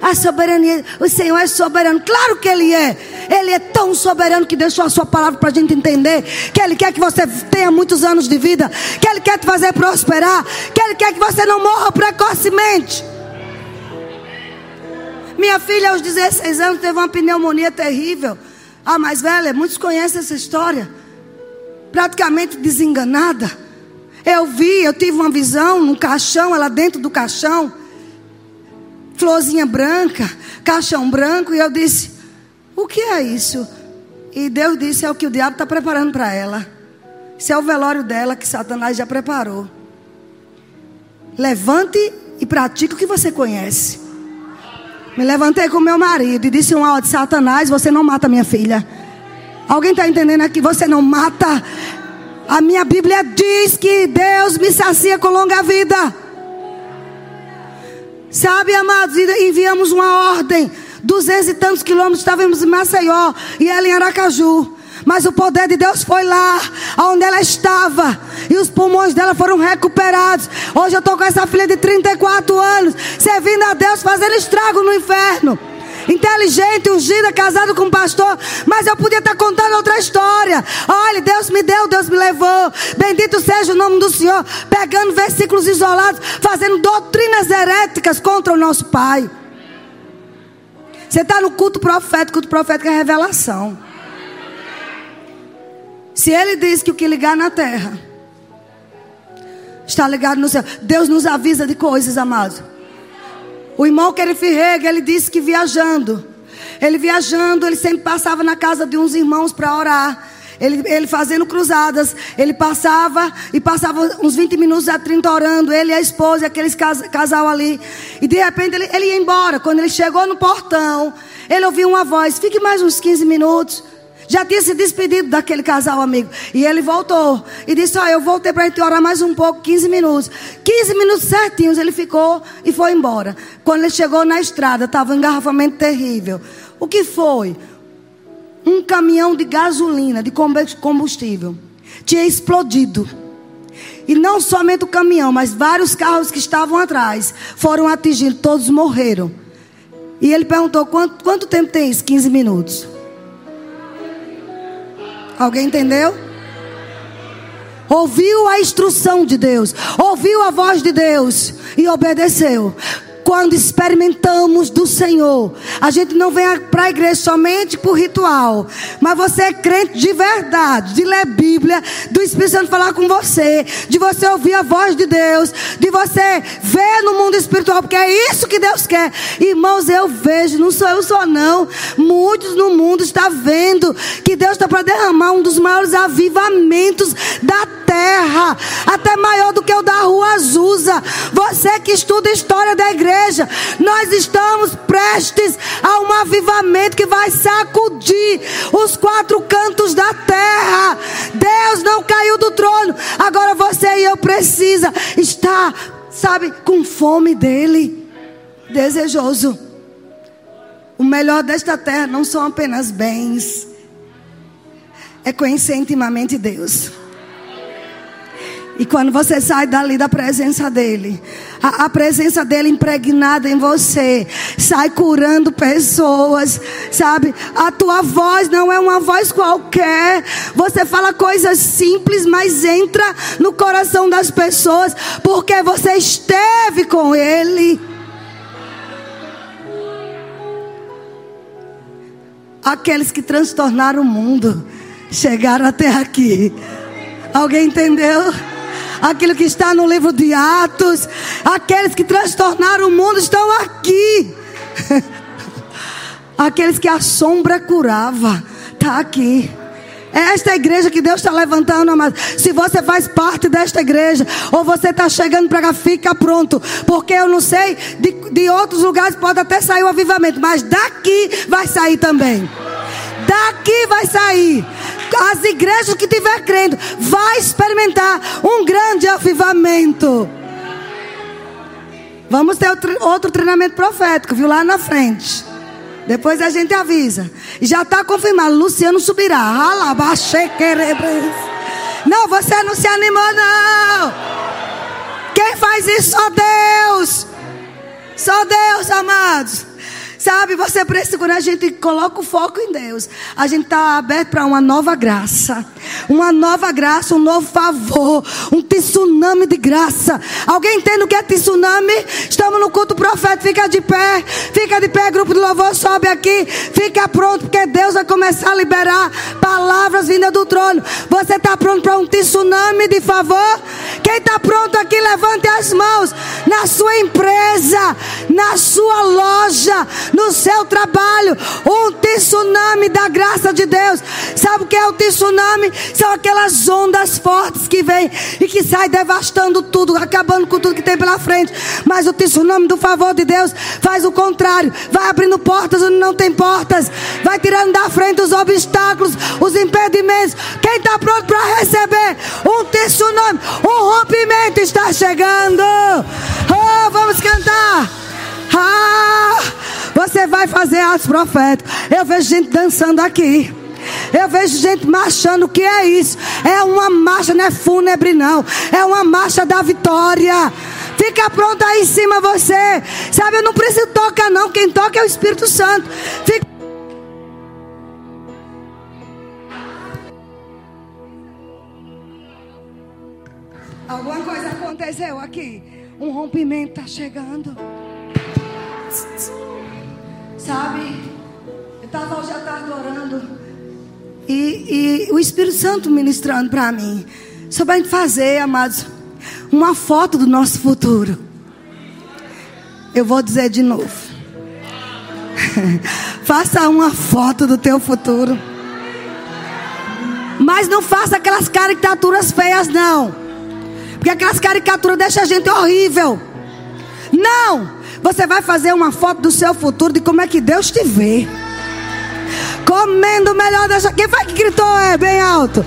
a soberania, o Senhor é soberano. Claro que Ele é. Ele é tão soberano que deixou a sua palavra para a gente entender. Que Ele quer que você tenha muitos anos de vida. Que Ele quer te fazer prosperar. Que Ele quer que você não morra precocemente. Minha filha, aos 16 anos, teve uma pneumonia terrível. A mais velha, muitos conhecem essa história praticamente desenganada. Eu vi, eu tive uma visão num caixão, ela dentro do caixão, florzinha branca, caixão branco, e eu disse: O que é isso? E Deus disse: É o que o diabo está preparando para ela. Isso é o velório dela que Satanás já preparou. Levante e pratique o que você conhece. Me levantei com meu marido e disse um áudio: Satanás, você não mata minha filha. Alguém está entendendo aqui? Você não mata A minha Bíblia diz que Deus me sacia com longa vida. Sabe, amados, enviamos uma ordem. Duzentos e tantos quilômetros, estávamos em Maceió e ela em Aracaju. Mas o poder de Deus foi lá, onde ela estava. E os pulmões dela foram recuperados. Hoje eu estou com essa filha de 34 anos, servindo a Deus, fazendo estrago no inferno inteligente, ungida, casado com um pastor, mas eu podia estar contando outra história. Olha, Deus me deu, Deus me levou. Bendito seja o nome do Senhor. Pegando versículos isolados, fazendo doutrinas heréticas contra o nosso Pai. Você está no culto profético, culto profético é revelação. Se ele diz que o que ligar na terra está ligado no céu, Deus nos avisa de coisas, amados. O irmão Querifirrega, ele disse que viajando, ele viajando, ele sempre passava na casa de uns irmãos para orar. Ele, ele fazendo cruzadas, ele passava e passava uns 20 minutos a 30 orando, ele e a esposa, aqueles cas, casal ali. E de repente ele, ele ia embora. Quando ele chegou no portão, ele ouviu uma voz: Fique mais uns 15 minutos. Já tinha se despedido daquele casal amigo. E ele voltou. E disse: Ó, eu voltei para a gente orar mais um pouco, 15 minutos. 15 minutos certinhos ele ficou e foi embora. Quando ele chegou na estrada, estava um engarrafamento terrível. O que foi? Um caminhão de gasolina, de combustível, tinha explodido. E não somente o caminhão, mas vários carros que estavam atrás foram atingidos, todos morreram. E ele perguntou: quanto, quanto tempo tem isso? 15 minutos. Alguém entendeu? Ouviu a instrução de Deus, ouviu a voz de Deus e obedeceu quando experimentamos do Senhor, a gente não vem para a igreja somente por ritual, mas você é crente de verdade, de ler Bíblia, do Espírito Santo falar com você, de você ouvir a voz de Deus, de você ver no mundo espiritual, porque é isso que Deus quer. Irmãos, eu vejo, não sou eu só não, muitos no mundo estão vendo que Deus está para derramar um dos maiores avivamentos da terra, até maior do que o da rua Azusa. Você que estuda história da igreja, nós estamos prestes a um avivamento que vai sacudir os quatro cantos da terra. Deus não caiu do trono. Agora você e eu precisa estar, sabe, com fome dele, desejoso. O melhor desta terra não são apenas bens, é conhecer intimamente Deus. E quando você sai dali da presença dele, a, a, presença dele impregnada em você, sai curando pessoas, sabe? A tua voz não é uma voz qualquer. Você fala coisas simples, mas entra no coração das pessoas, porque você esteve com ele. Aqueles que transtornaram o mundo chegaram até aqui. Alguém entendeu? Aquilo que está no livro de Atos, aqueles que transtornaram o mundo estão aqui. [laughs] Aqueles que a sombra curava, está aqui. É esta igreja que Deus está levantando, amado. Se você faz parte desta igreja, ou você está chegando para cá, fica pronto. Porque eu não sei, de, de outros lugares pode até sair o avivamento, mas daqui vai sair também. Daqui vai sair as igrejas que tiver crendo, vai experimentar um grande avivamento. Vamos ter outro treinamento profético, viu? Lá na frente. Depois a gente avisa. Já está confirmado. Luciano subirá. Não, você não se animou, não. Quem faz isso? Só Deus. Só Deus, amados. Sabe, você precisa, quando a gente coloca o foco em Deus, a gente está aberto para uma nova graça. Uma nova graça, um novo favor, um tsunami de graça. Alguém entende o que é tsunami? Estamos no culto profeta, fica de pé, fica de pé, grupo de louvor, sobe aqui, fica pronto, porque Deus vai começar a liberar palavras vindas do trono. Você está pronto para um tsunami de favor? Quem está pronto aqui, levante as mãos na sua empresa, na sua loja, no seu trabalho. Um tsunami da graça de Deus. Sabe o que é o tsunami? São aquelas ondas fortes que vêm e que saem devastando tudo, acabando com tudo que tem pela frente. Mas o tsunami do favor de Deus faz o contrário. Vai abrindo portas onde não tem portas. Vai tirando da frente os obstáculos, os impedimentos. Quem está pronto para receber um tsunami, um rompimento está chegando. Oh, vamos cantar. Ah, você vai fazer atos proféticos. Eu vejo gente dançando aqui. Eu vejo gente marchando. O que é isso? É uma marcha, não é fúnebre, não. É uma marcha da vitória. Fica pronto aí em cima você. Sabe, eu não preciso tocar, não. Quem toca é o Espírito Santo. Fica Alguma coisa aconteceu aqui. Um rompimento está chegando. Sabe? Eu estava hoje à tarde orando. E, e o Espírito Santo ministrando para mim. Sobre a gente fazer, amados, uma foto do nosso futuro. Eu vou dizer de novo. [laughs] faça uma foto do teu futuro. Mas não faça aquelas caricaturas feias, não. Porque aquelas caricaturas deixam a gente horrível. Não! Você vai fazer uma foto do seu futuro, de como é que Deus te vê. Comendo melhor dessa. Quem foi que gritou é bem alto?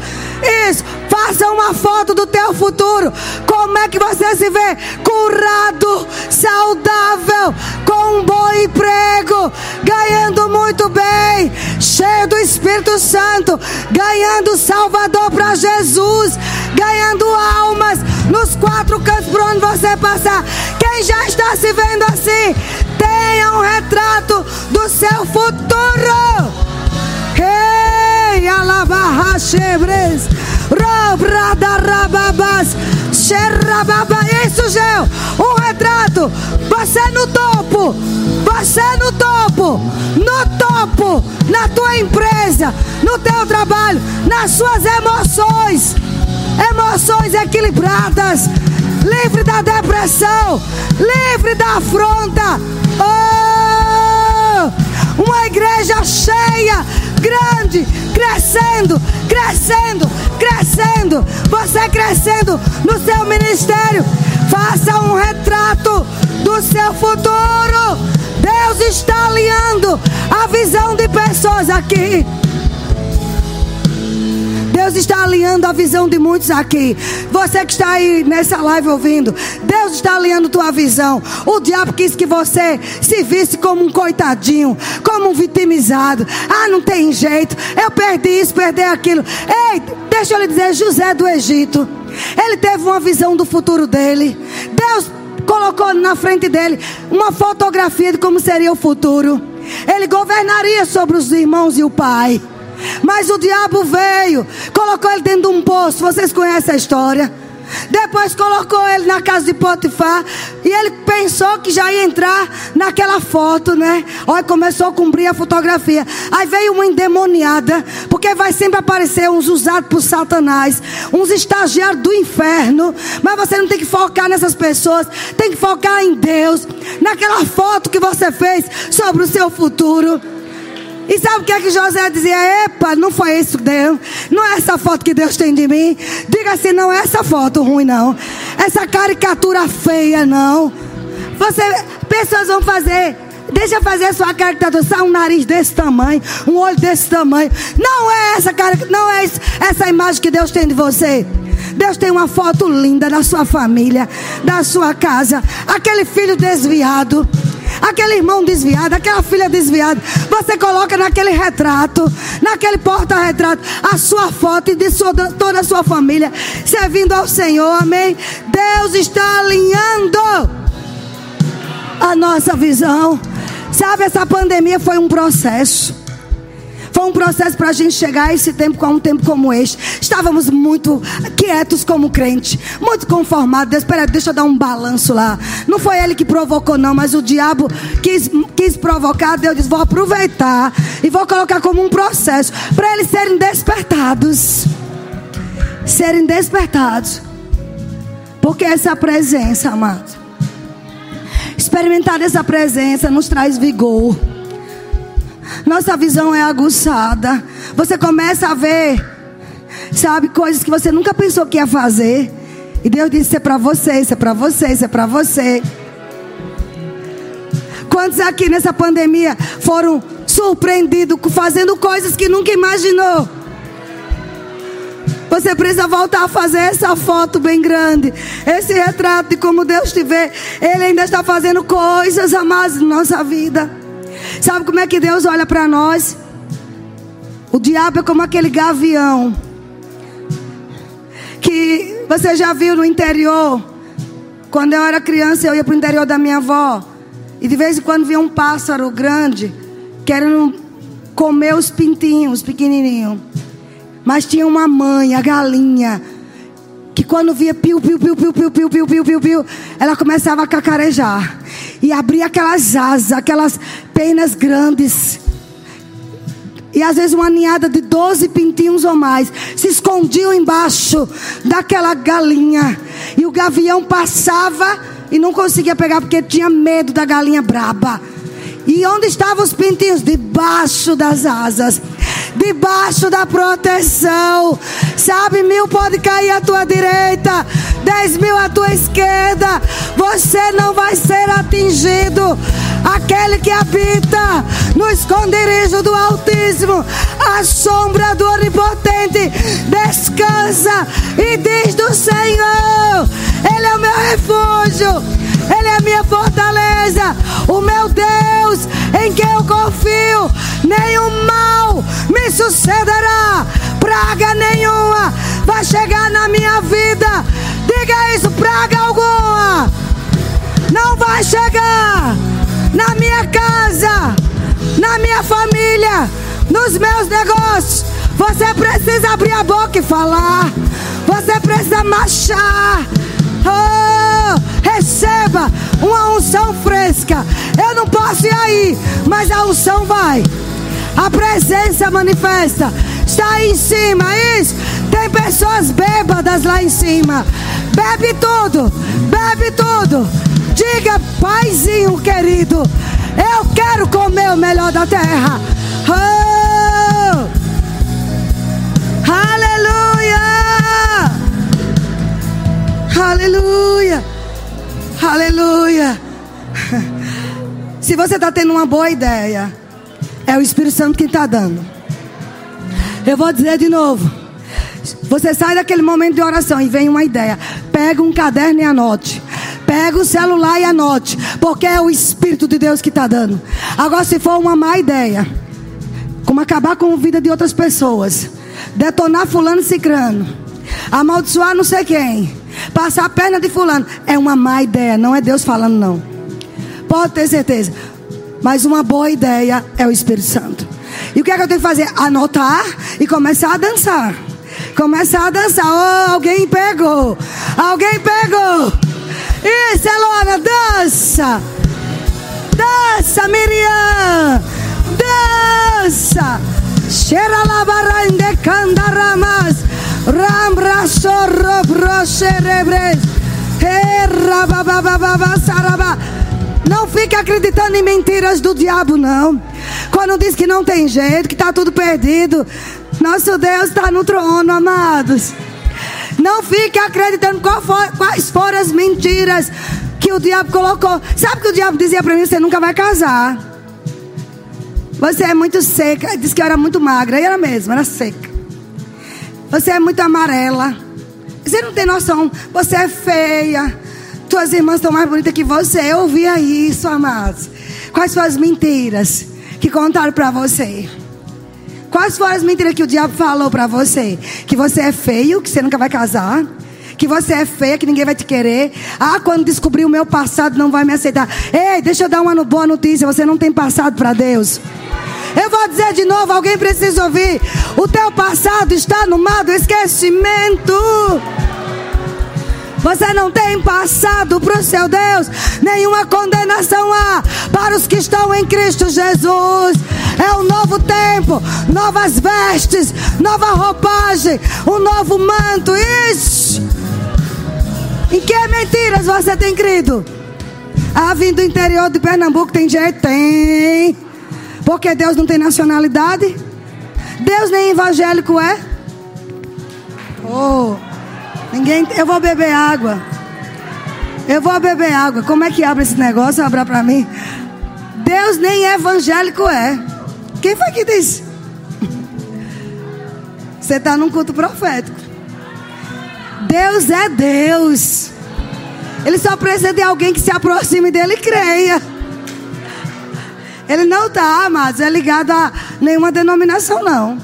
Isso. Faça uma foto do teu futuro. Como é que você se vê? Curado, saudável, com um bom emprego, ganhando muito bem, cheio do Espírito Santo, ganhando Salvador para Jesus, ganhando almas nos quatro cantos por onde você passar. Quem já está se vendo assim, tenha um retrato do seu futuro. Ei, alabarra chebres, Isso, Geu, um retrato. Você no topo, você no topo, no topo, na tua empresa, no teu trabalho, nas suas emoções. Emoções equilibradas, livre da depressão, livre da afronta. Oh, uma igreja cheia, grande, crescendo, crescendo, crescendo. Você crescendo no seu ministério. Faça um retrato do seu futuro. Deus está alinhando a visão de pessoas aqui. Deus está alinhando a visão de muitos aqui. Você que está aí nessa live ouvindo, Deus está alinhando tua visão. O diabo quis que você se visse como um coitadinho, como um vitimizado. Ah, não tem jeito. Eu perdi isso, perdi aquilo. Ei, deixa eu lhe dizer, José do Egito. Ele teve uma visão do futuro dele. Deus colocou na frente dele uma fotografia de como seria o futuro. Ele governaria sobre os irmãos e o pai. Mas o diabo veio, colocou ele dentro de um poço. Vocês conhecem a história? Depois colocou ele na casa de Potifar. E ele pensou que já ia entrar naquela foto, né? Olha, começou a cumprir a fotografia. Aí veio uma endemoniada. Porque vai sempre aparecer uns usados por Satanás. Uns estagiários do inferno. Mas você não tem que focar nessas pessoas. Tem que focar em Deus. Naquela foto que você fez sobre o seu futuro. E sabe o que é que José dizia? Epa, não foi isso que Deus. Não é essa foto que Deus tem de mim. Diga assim, não é essa foto ruim, não. Essa caricatura feia, não. Você, pessoas vão fazer. Deixa eu fazer a sua caricatura, só um nariz desse tamanho, um olho desse tamanho. Não é essa não é essa imagem que Deus tem de você. Deus tem uma foto linda da sua família, da sua casa, aquele filho desviado aquele irmão desviado, aquela filha desviada. Você coloca naquele retrato, naquele porta-retrato, a sua foto e de sua, toda a sua família, servindo ao Senhor, amém? Deus está alinhando a nossa visão. Sabe, essa pandemia foi um processo. Foi um processo para a gente chegar a esse tempo, a um tempo como este. Estávamos muito quietos como crente, muito conformados. Espera, deixa eu dar um balanço lá. Não foi ele que provocou, não, mas o diabo quis, quis provocar. Deus disse: vou aproveitar e vou colocar como um processo para eles serem despertados. Serem despertados. Porque essa presença, amado. Experimentar essa presença nos traz vigor nossa visão é aguçada. Você começa a ver, sabe, coisas que você nunca pensou que ia fazer. E Deus disse: Isso é para você, isso é para você, isso é para você. Quantos aqui nessa pandemia foram surpreendidos fazendo coisas que nunca imaginou? Você precisa voltar a fazer essa foto bem grande. Esse retrato de como Deus te vê. Ele ainda está fazendo coisas amadas na nossa vida. Sabe como é que Deus olha para nós? O diabo é como aquele gavião. Que você já viu no interior. Quando eu era criança, eu ia para o interior da minha avó. E de vez em quando via um pássaro grande querendo comer os pintinhos pequenininhos. Mas tinha uma mãe, a galinha, que quando via piu, piu, piu, piu, piu, piu, piu, piu, piu, piu, ela começava a cacarejar. E abria aquelas asas, aquelas penas grandes. E às vezes uma ninhada de 12 pintinhos ou mais se escondiam embaixo daquela galinha. E o gavião passava e não conseguia pegar porque tinha medo da galinha braba. E onde estavam os pintinhos? Debaixo das asas debaixo da proteção. Sabe, mil pode cair à tua direita, dez mil à tua esquerda. Você não vai ser atingido. Aquele que habita no esconderijo do Altíssimo, a sombra do Onipotente, descansa e diz do Senhor: Ele é o meu refúgio, Ele é a minha fortaleza, o meu Deus em quem eu confio. Nenhum mal me sucederá, praga nenhuma vai chegar na minha vida. Diga isso, praga alguma não vai chegar na minha casa, na minha família, nos meus negócios. Você precisa abrir a boca e falar. Você precisa marchar. Oh, receba uma unção fresca. Eu não posso ir aí, mas a unção vai. A presença manifesta. Está aí em cima, isso? Tem pessoas bêbadas lá em cima. Bebe tudo, bebe tudo. Diga, paizinho querido, eu quero comer o melhor da terra. Oh! Aleluia! Aleluia! Aleluia! Se você está tendo uma boa ideia, é o Espírito Santo que está dando. Eu vou dizer de novo. Você sai daquele momento de oração e vem uma ideia. Pega um caderno e anote. Pega o celular e anote. Porque é o Espírito de Deus que está dando. Agora, se for uma má ideia, como acabar com a vida de outras pessoas, detonar fulano e cicrano, amaldiçoar não sei quem, passar a perna de fulano, é uma má ideia, não é Deus falando não. Pode ter certeza. Mas uma boa ideia é o Espírito Santo. E o que é que eu tenho que fazer? Anotar e começar a dançar. Começar a dançar. Oh, alguém pegou. Alguém pegou. Isso, Elona, dança. Dança, Miriam. Dança. Cheira labarande candaramas. Rambra sorro Erra babababa saraba. Não fique acreditando em mentiras do diabo, não. Quando diz que não tem jeito, que está tudo perdido. Nosso Deus está no trono, amados. Não fique acreditando for, quais foram as mentiras que o diabo colocou. Sabe o que o diabo dizia para mim? Você nunca vai casar. Você é muito seca. Disse que eu era muito magra. E era mesmo, era seca. Você é muito amarela. Você não tem noção. Você é feia. Tuas irmãs estão mais bonitas que você. Eu ouvia isso, amados. Quais foram as mentiras que contaram para você? Quais foram as mentiras que o diabo falou para você? Que você é feio, que você nunca vai casar. Que você é feia, que ninguém vai te querer. Ah, quando descobrir o meu passado, não vai me aceitar. Ei, deixa eu dar uma boa notícia: você não tem passado para Deus. Vou dizer de novo, alguém precisa ouvir. O teu passado está no mar do esquecimento. Você não tem passado para o seu Deus. Nenhuma condenação há para os que estão em Cristo Jesus. É um novo tempo, novas vestes, nova roupagem, um novo manto. Isso. Em que mentiras você tem crido? Ah, vindo do interior de Pernambuco tem jeito? Tem. Porque Deus não tem nacionalidade? Deus nem evangélico é? Oh, ninguém. Eu vou beber água. Eu vou beber água. Como é que abre esse negócio? Abra para mim. Deus nem evangélico é. Quem foi que disse? [laughs] Você está num culto profético. Deus é Deus. Ele só precisa de alguém que se aproxime dele e creia. Ele não está, amados, é ligado a nenhuma denominação, não.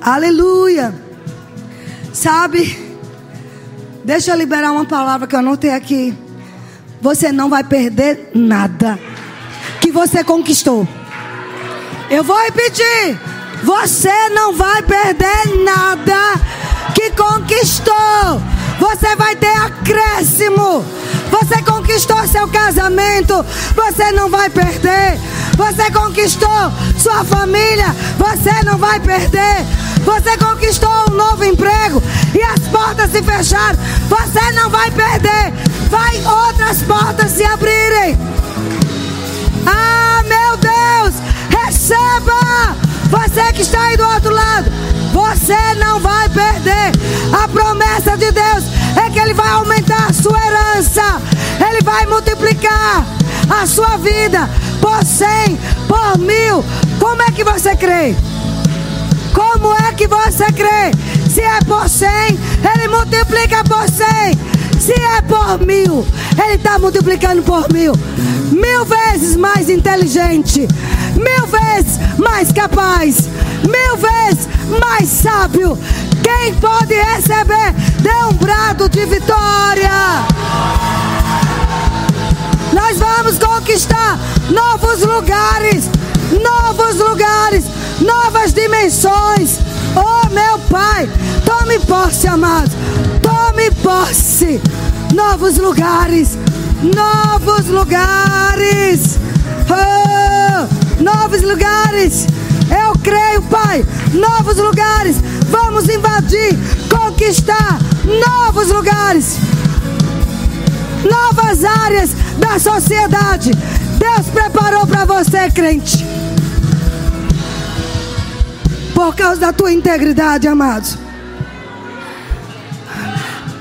Aleluia. Sabe? Deixa eu liberar uma palavra que eu anotei aqui. Você não vai perder nada que você conquistou. Eu vou repetir. Você não vai perder nada que conquistou. Você vai ter acréscimo. Você conquistou seu casamento. Você não vai perder. Você conquistou sua família. Você não vai perder. Você conquistou um novo emprego e as portas se fecharam. Você não vai perder. Vai outras portas se abrirem. Ah, meu Deus! Receba! Você que está aí do outro lado, você não vai perder. A promessa de Deus é que Ele vai aumentar a sua herança, Ele vai multiplicar a sua vida por cem, por mil. Como é que você crê? Como é que você crê? Se é por cem, Ele multiplica por cem. Se é por mil, Ele está multiplicando por mil. Mil vezes mais inteligente. Mil vezes mais capaz. Mil vezes mais sábio. Quem pode receber, dê um brado de vitória. Nós vamos conquistar novos lugares. Novos lugares. Novas dimensões. Oh, meu Pai, tome posse, amado. Tome posse. Novos lugares. Novos lugares. Oh, novos lugares. Eu creio, Pai. Novos lugares. Vamos invadir, conquistar novos lugares. Novas áreas da sociedade. Deus preparou para você, crente por causa da tua integridade, amados.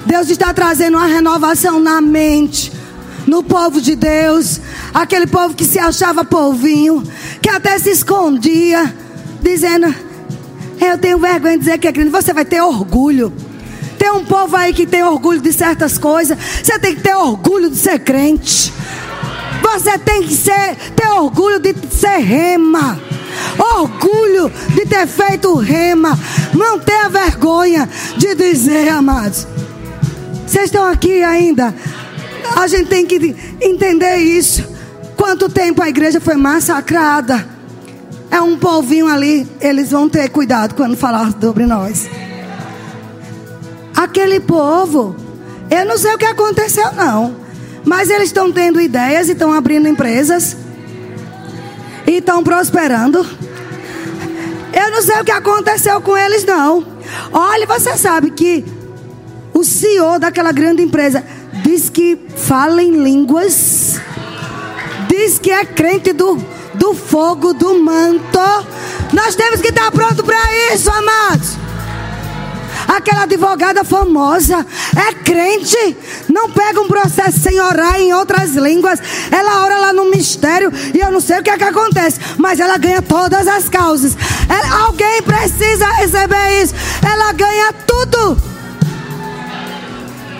Deus está trazendo uma renovação na mente, no povo de Deus, aquele povo que se achava polvinho, que até se escondia, dizendo: Eu tenho vergonha de dizer que é crente. Você vai ter orgulho. Tem um povo aí que tem orgulho de certas coisas. Você tem que ter orgulho de ser crente. Você tem que ser, ter orgulho de ser rema orgulho de ter feito rema. Não tenha vergonha de dizer, amados. Vocês estão aqui ainda? A gente tem que entender isso. Quanto tempo a igreja foi massacrada. É um povinho ali. Eles vão ter cuidado quando falar sobre nós. Aquele povo, eu não sei o que aconteceu, não. Mas eles estão tendo ideias e estão abrindo empresas. E estão prosperando. Eu não sei o que aconteceu com eles, não. Olha, você sabe que o CEO daquela grande empresa diz que fala em línguas, diz que é crente do, do fogo, do manto. Nós temos que estar pronto para isso, amados. Aquela advogada famosa é crente, não pega um processo sem orar em outras línguas. Ela ora lá no mistério e eu não sei o que é que acontece, mas ela ganha todas as causas. Ela, alguém precisa receber isso. Ela ganha tudo.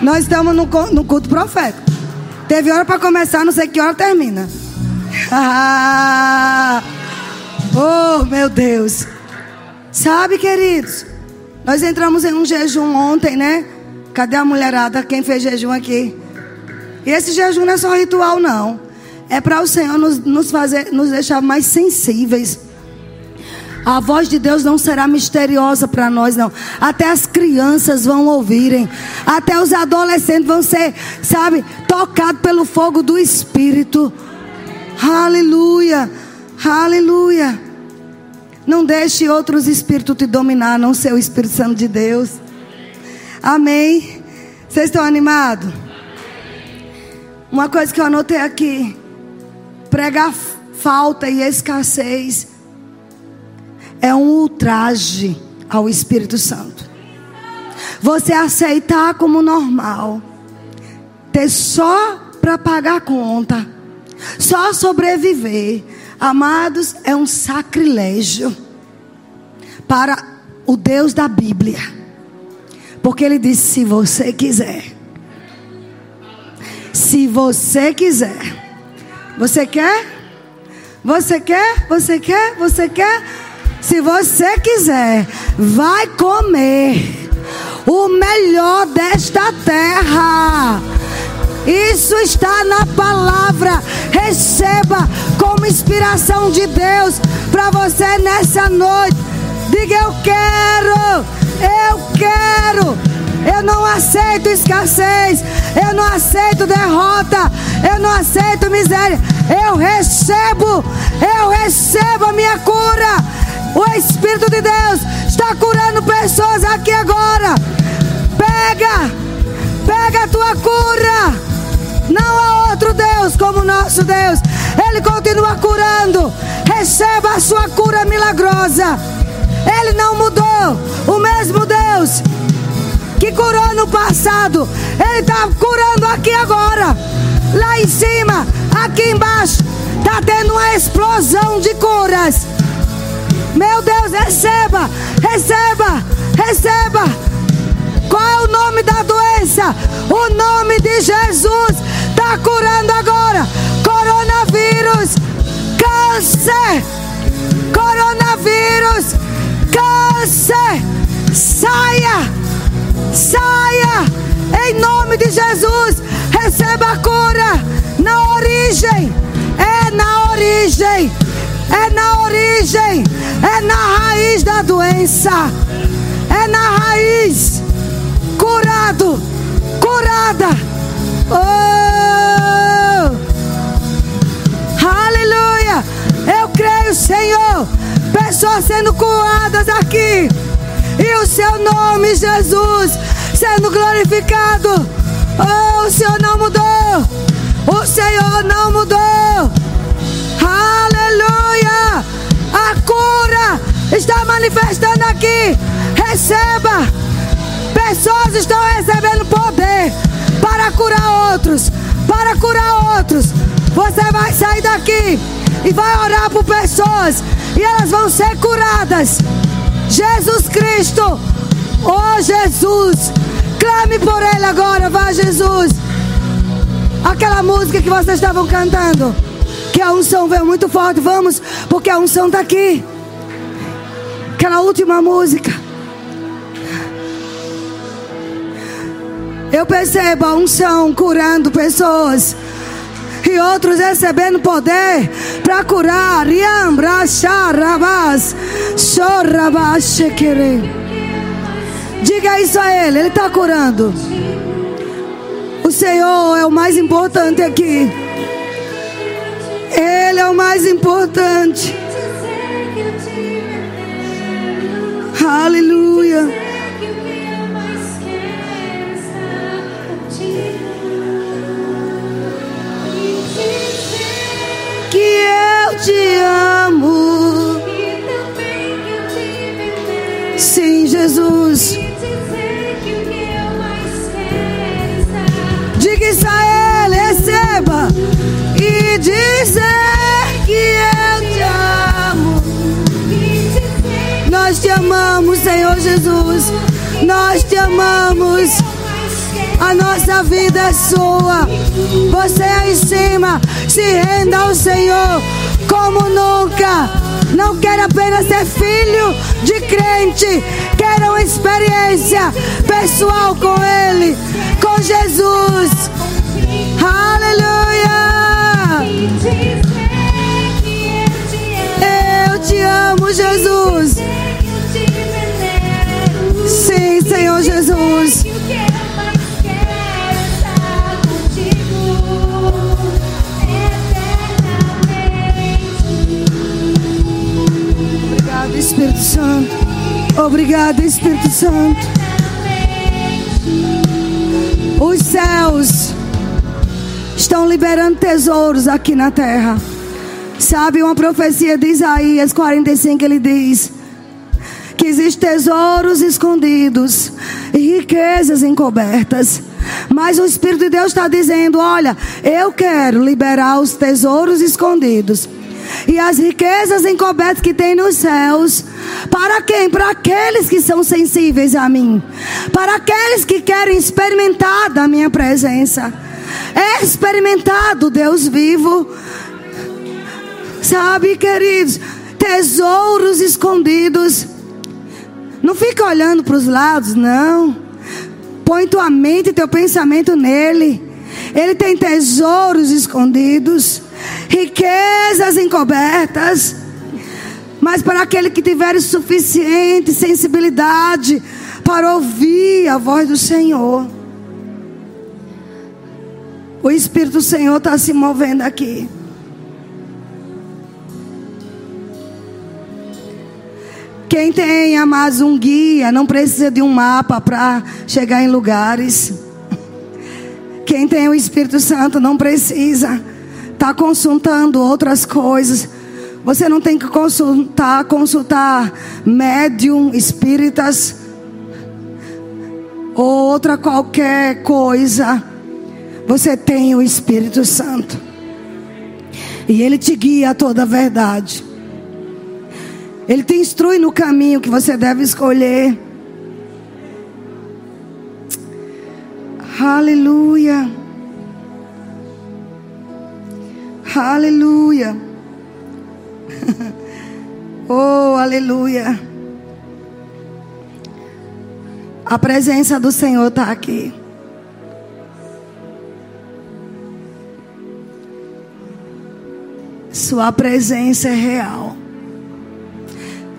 Nós estamos no, no culto profético. Teve hora para começar, não sei que hora termina. Ah, [laughs] oh, meu Deus. Sabe, queridos? Nós entramos em um jejum ontem, né? Cadê a mulherada? Quem fez jejum aqui? E esse jejum não é só ritual, não. É para o Senhor nos, nos, fazer, nos deixar mais sensíveis. A voz de Deus não será misteriosa para nós, não. Até as crianças vão ouvirem. Até os adolescentes vão ser, sabe, tocados pelo fogo do Espírito. Aleluia. Aleluia. Não deixe outros espíritos te dominar, não ser o Espírito Santo de Deus. Amém. Vocês estão animados? Uma coisa que eu anotei aqui. pregar falta e escassez é um ultraje ao Espírito Santo. Você aceitar como normal, ter só para pagar conta, só sobreviver, amados, é um sacrilégio para o Deus da Bíblia. Porque ele disse: se você quiser. Se você quiser. Você quer? Você quer? Você quer? Você quer? Se você quiser, vai comer o melhor desta terra. Isso está na palavra. Receba como inspiração de Deus para você nessa noite. Diga eu quero, eu quero. Eu não aceito escassez, eu não aceito derrota, eu não aceito miséria. Eu recebo, eu recebo a minha cura. O Espírito de Deus está curando pessoas aqui agora. Pega, pega a tua cura. Não há outro Deus como nosso Deus. Ele continua curando. Receba a sua cura milagrosa. Ele não mudou. O mesmo Deus que curou no passado, Ele está curando aqui agora. Lá em cima, aqui embaixo, está tendo uma explosão de curas. Meu Deus, receba, receba, receba. Qual é o nome da doença? O nome de Jesus está curando agora. Coronavírus, câncer, coronavírus, câncer, saia Saia em nome de Jesus. Receba a cura na origem. É na origem. É na origem. É na raiz da doença. É na raiz. Curado. Curada. Oh! Aleluia. Eu creio, Senhor. Pessoas sendo curadas aqui. E o seu nome, Jesus, sendo glorificado. Oh, o Senhor não mudou. O Senhor não mudou. Aleluia. A cura está manifestando aqui. Receba. Pessoas estão recebendo poder para curar outros. Para curar outros. Você vai sair daqui e vai orar por pessoas. E elas vão ser curadas. Jesus Cristo. Oh Jesus. Clame por Ele agora. Vá, Jesus. Aquela música que vocês estavam cantando. A unção veio muito forte. Vamos, porque a unção está aqui. Aquela última música. Eu percebo a unção curando pessoas e outros recebendo poder para curar. Diga isso a Ele, Ele está curando. O Senhor é o mais importante aqui. Ele é o mais importante. Aleluia. Te amamos, Senhor Jesus. Nós te amamos. A nossa vida é sua. Você aí em cima, se renda ao Senhor como nunca. Não quero apenas ser filho de crente, quero uma experiência pessoal com Ele, Obrigado, Espírito Santo. Os céus estão liberando tesouros aqui na terra. Sabe uma profecia de Isaías 45, ele diz que existem tesouros escondidos e riquezas encobertas. Mas o Espírito de Deus está dizendo: olha, eu quero liberar os tesouros escondidos e as riquezas encobertas que tem nos céus. Para quem? Para aqueles que são sensíveis a mim. Para aqueles que querem experimentar da minha presença. É experimentado Deus vivo. Sabe, queridos, tesouros escondidos. Não fica olhando para os lados, não. Põe tua mente e teu pensamento nele. Ele tem tesouros escondidos, riquezas encobertas. Mas para aquele que tiver suficiente sensibilidade para ouvir a voz do Senhor, o Espírito do Senhor está se movendo aqui. Quem tem mais um guia não precisa de um mapa para chegar em lugares. Quem tem o Espírito Santo não precisa estar tá consultando outras coisas. Você não tem que consultar, consultar médium, espíritas ou outra qualquer coisa. Você tem o Espírito Santo. E ele te guia a toda a verdade. Ele te instrui no caminho que você deve escolher. Aleluia. Aleluia. [laughs] oh, aleluia. A presença do Senhor está aqui. Sua presença é real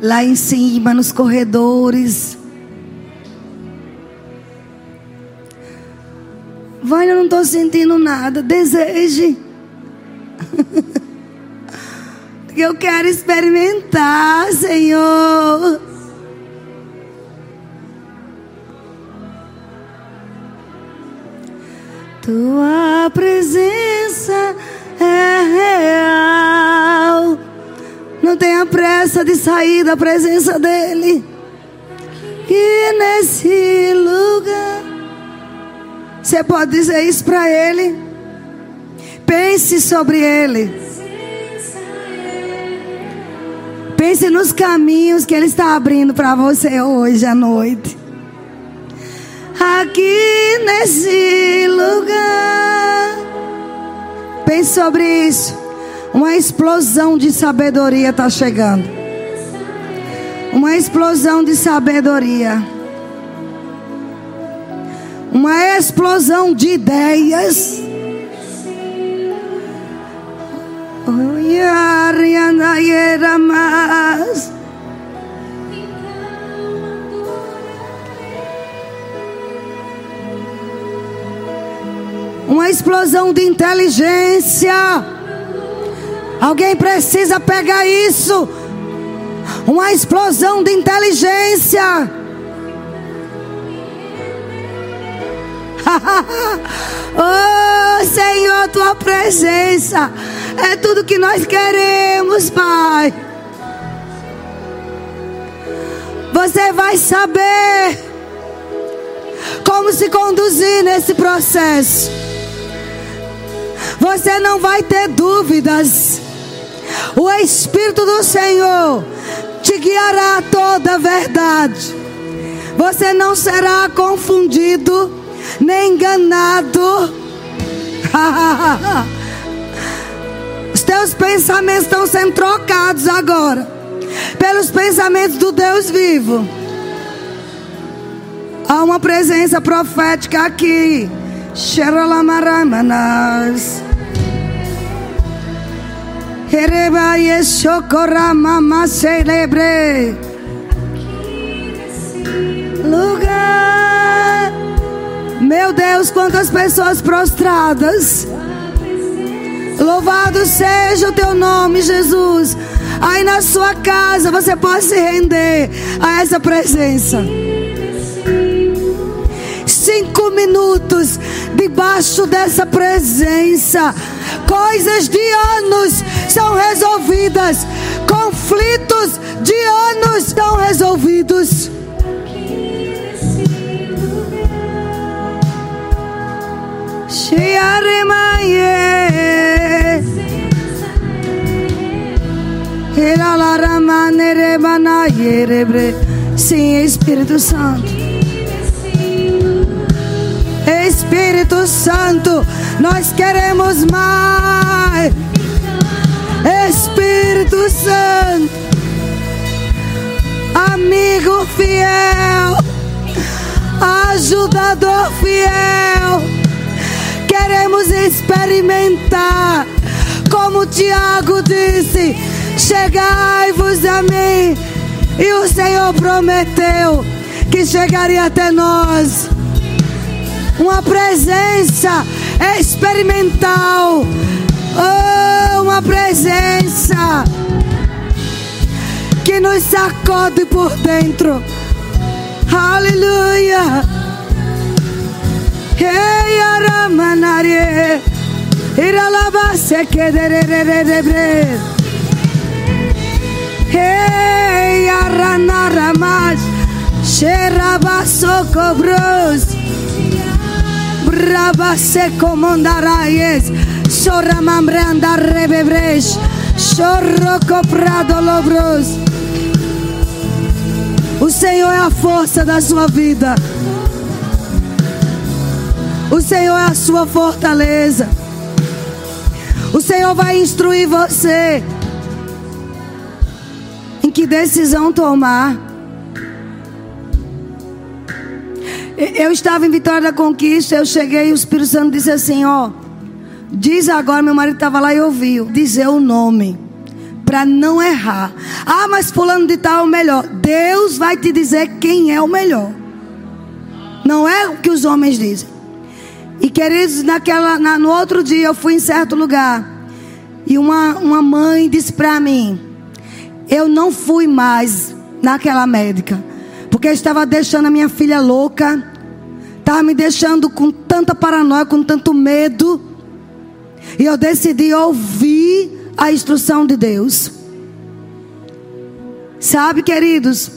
lá em cima, nos corredores. Vai, eu não estou sentindo nada. Deseje. [laughs] eu quero experimentar, Senhor. Tua presença é real. Não tenha pressa de sair da presença dEle. E nesse lugar. Você pode dizer isso para Ele. Pense sobre Ele. Pense nos caminhos que Ele está abrindo para você hoje à noite. Aqui nesse lugar. Pense sobre isso. Uma explosão de sabedoria está chegando. Uma explosão de sabedoria. Uma explosão de ideias. Uma explosão de inteligência. Alguém precisa pegar isso. Uma explosão de inteligência. [laughs] oh, Senhor, tua presença é tudo que nós queremos, Pai. Você vai saber como se conduzir nesse processo. Você não vai ter dúvidas. O Espírito do Senhor te guiará a toda a verdade. Você não será confundido nem enganado. [laughs] Teus pensamentos estão sendo trocados agora pelos pensamentos do Deus vivo. Há uma presença profética aqui. Xeralamaramanas. Erebaie socorra celebre. Lugar. Meu Deus, quantas pessoas prostradas. Louvado seja o teu nome, Jesus. Aí na sua casa você pode se render a essa presença. Cinco minutos de debaixo dessa presença. Coisas de anos são resolvidas, conflitos de anos são resolvidos. Sim, Espírito Santo. Espírito Santo, nós queremos mais. Espírito Santo, amigo fiel, ajudador fiel queremos experimentar. Como Tiago disse: Chegai-vos a mim. E o Senhor prometeu que chegaria até nós uma presença experimental. Oh, uma presença que nos sacode por dentro. Aleluia. Hey aramanarie Iralaba se kederererebre Hey aranaramas Sheraba sokobros Braba se comandarayes Soramambre andar rebebres Chorro coprado lobros O Senhor é a força da sua vida. O Senhor é a sua fortaleza. O Senhor vai instruir você que decisão tomar. Eu estava em Vitória da Conquista, eu cheguei e o Espírito Santo disse assim: Ó, diz agora, meu marido estava lá e ouviu, dizer o nome, para não errar. Ah, mas Fulano de Tal é o melhor. Deus vai te dizer quem é o melhor, não é o que os homens dizem. E queridos, naquela, na, no outro dia eu fui em certo lugar. E uma, uma mãe disse para mim: Eu não fui mais naquela médica. Porque estava deixando a minha filha louca. Estava me deixando com tanta paranoia, com tanto medo. E eu decidi ouvir a instrução de Deus. Sabe, queridos?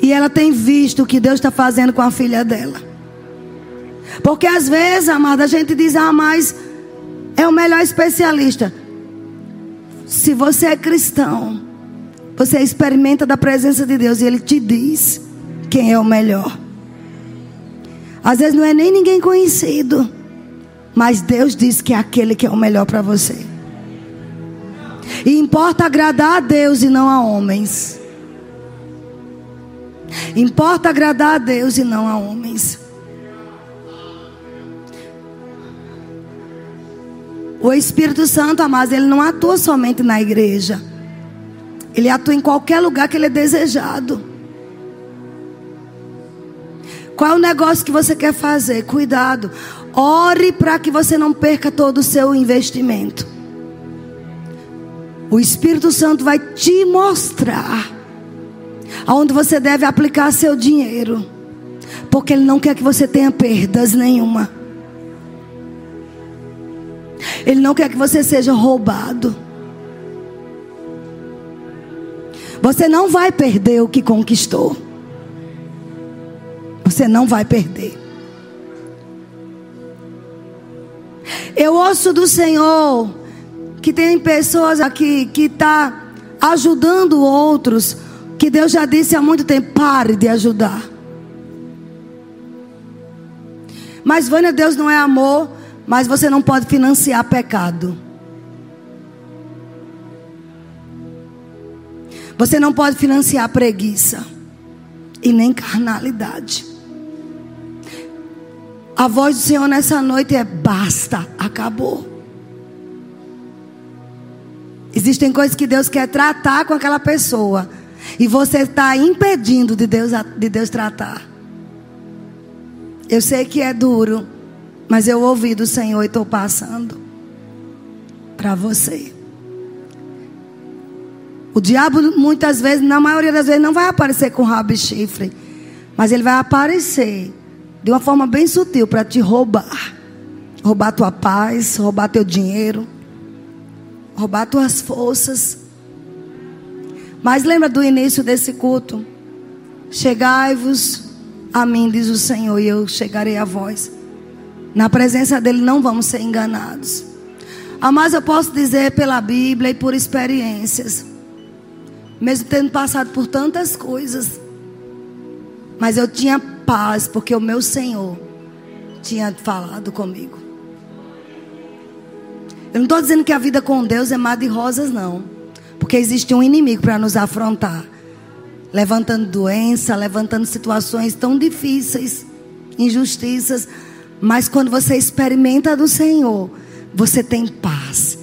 E ela tem visto o que Deus está fazendo com a filha dela. Porque às vezes, amada, a gente diz, ah, mas é o melhor especialista. Se você é cristão, você experimenta da presença de Deus e Ele te diz quem é o melhor. Às vezes não é nem ninguém conhecido, mas Deus diz que é aquele que é o melhor para você. E importa agradar a Deus e não a homens. Importa agradar a Deus e não a homens. O Espírito Santo, amados, ele não atua somente na igreja. Ele atua em qualquer lugar que ele é desejado. Qual é o negócio que você quer fazer? Cuidado. Ore para que você não perca todo o seu investimento. O Espírito Santo vai te mostrar aonde você deve aplicar seu dinheiro. Porque ele não quer que você tenha perdas nenhuma. Ele não quer que você seja roubado. Você não vai perder o que conquistou. Você não vai perder. Eu ouço do Senhor que tem pessoas aqui que está ajudando outros, que Deus já disse há muito tempo: pare de ajudar. Mas, Vânia, Deus não é amor. Mas você não pode financiar pecado. Você não pode financiar preguiça e nem carnalidade. A voz do Senhor nessa noite é: basta, acabou. Existem coisas que Deus quer tratar com aquela pessoa e você está impedindo de Deus, de Deus tratar. Eu sei que é duro. Mas eu ouvi do Senhor e estou passando para você. O diabo muitas vezes, na maioria das vezes, não vai aparecer com rabo e chifre. Mas ele vai aparecer de uma forma bem sutil para te roubar. Roubar tua paz, roubar teu dinheiro, roubar tuas forças. Mas lembra do início desse culto? Chegai-vos a mim, diz o Senhor, e eu chegarei a vós. Na presença dele não vamos ser enganados. Ah, mas eu posso dizer pela Bíblia e por experiências. Mesmo tendo passado por tantas coisas. Mas eu tinha paz, porque o meu Senhor tinha falado comigo. Eu não estou dizendo que a vida com Deus é mar de rosas, não. Porque existe um inimigo para nos afrontar levantando doença, levantando situações tão difíceis, injustiças. Mas quando você experimenta do Senhor, você tem paz.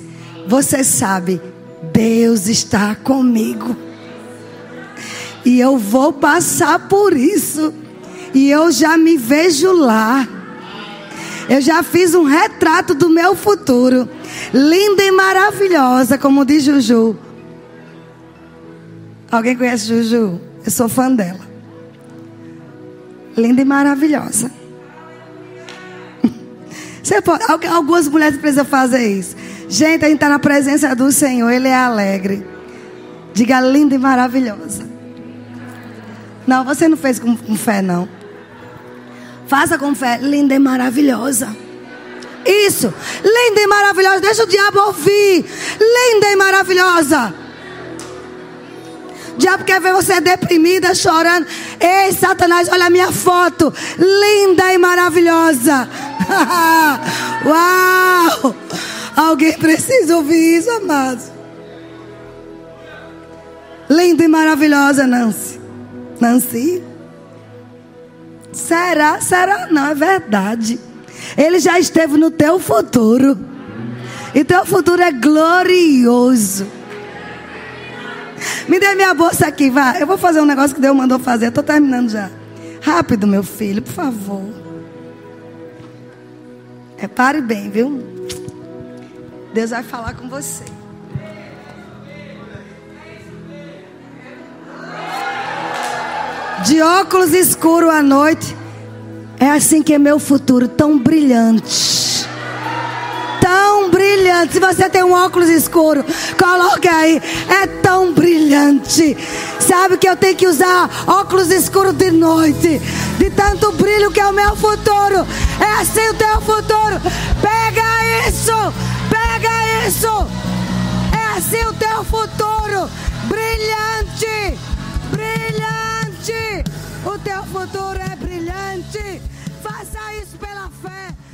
Você sabe, Deus está comigo. E eu vou passar por isso. E eu já me vejo lá. Eu já fiz um retrato do meu futuro. Linda e maravilhosa, como diz Juju. Alguém conhece Juju? Eu sou fã dela. Linda e maravilhosa. Você pode, algumas mulheres precisam fazer isso. Gente, a gente está na presença do Senhor, Ele é alegre. Diga linda e maravilhosa. Não, você não fez com, com fé, não. Faça com fé, linda e maravilhosa. Isso, linda e maravilhosa. Deixa o diabo ouvir. Linda e maravilhosa. O diabo quer ver você deprimida, chorando. Ei, Satanás, olha a minha foto. Linda e maravilhosa. [laughs] Uau! Alguém precisa ouvir isso, amados. Linda e maravilhosa, Nancy. Nancy? Será? Será? Não, é verdade. Ele já esteve no teu futuro. E teu futuro é glorioso. Me dê minha bolsa aqui, vá. Eu vou fazer um negócio que Deus mandou fazer. Estou terminando já. Rápido, meu filho, por favor. Repare bem, viu? Deus vai falar com você. De óculos escuro à noite. É assim que é meu futuro, tão brilhante. Tão brilhante. Se você tem um óculos escuro, coloque aí. É tão brilhante. Sabe que eu tenho que usar óculos escuros de noite. De tanto brilho que é o meu futuro. É assim o teu futuro. Pega isso. Pega isso. É assim o teu futuro. Brilhante. Brilhante. O teu futuro é brilhante. Faça isso pela fé.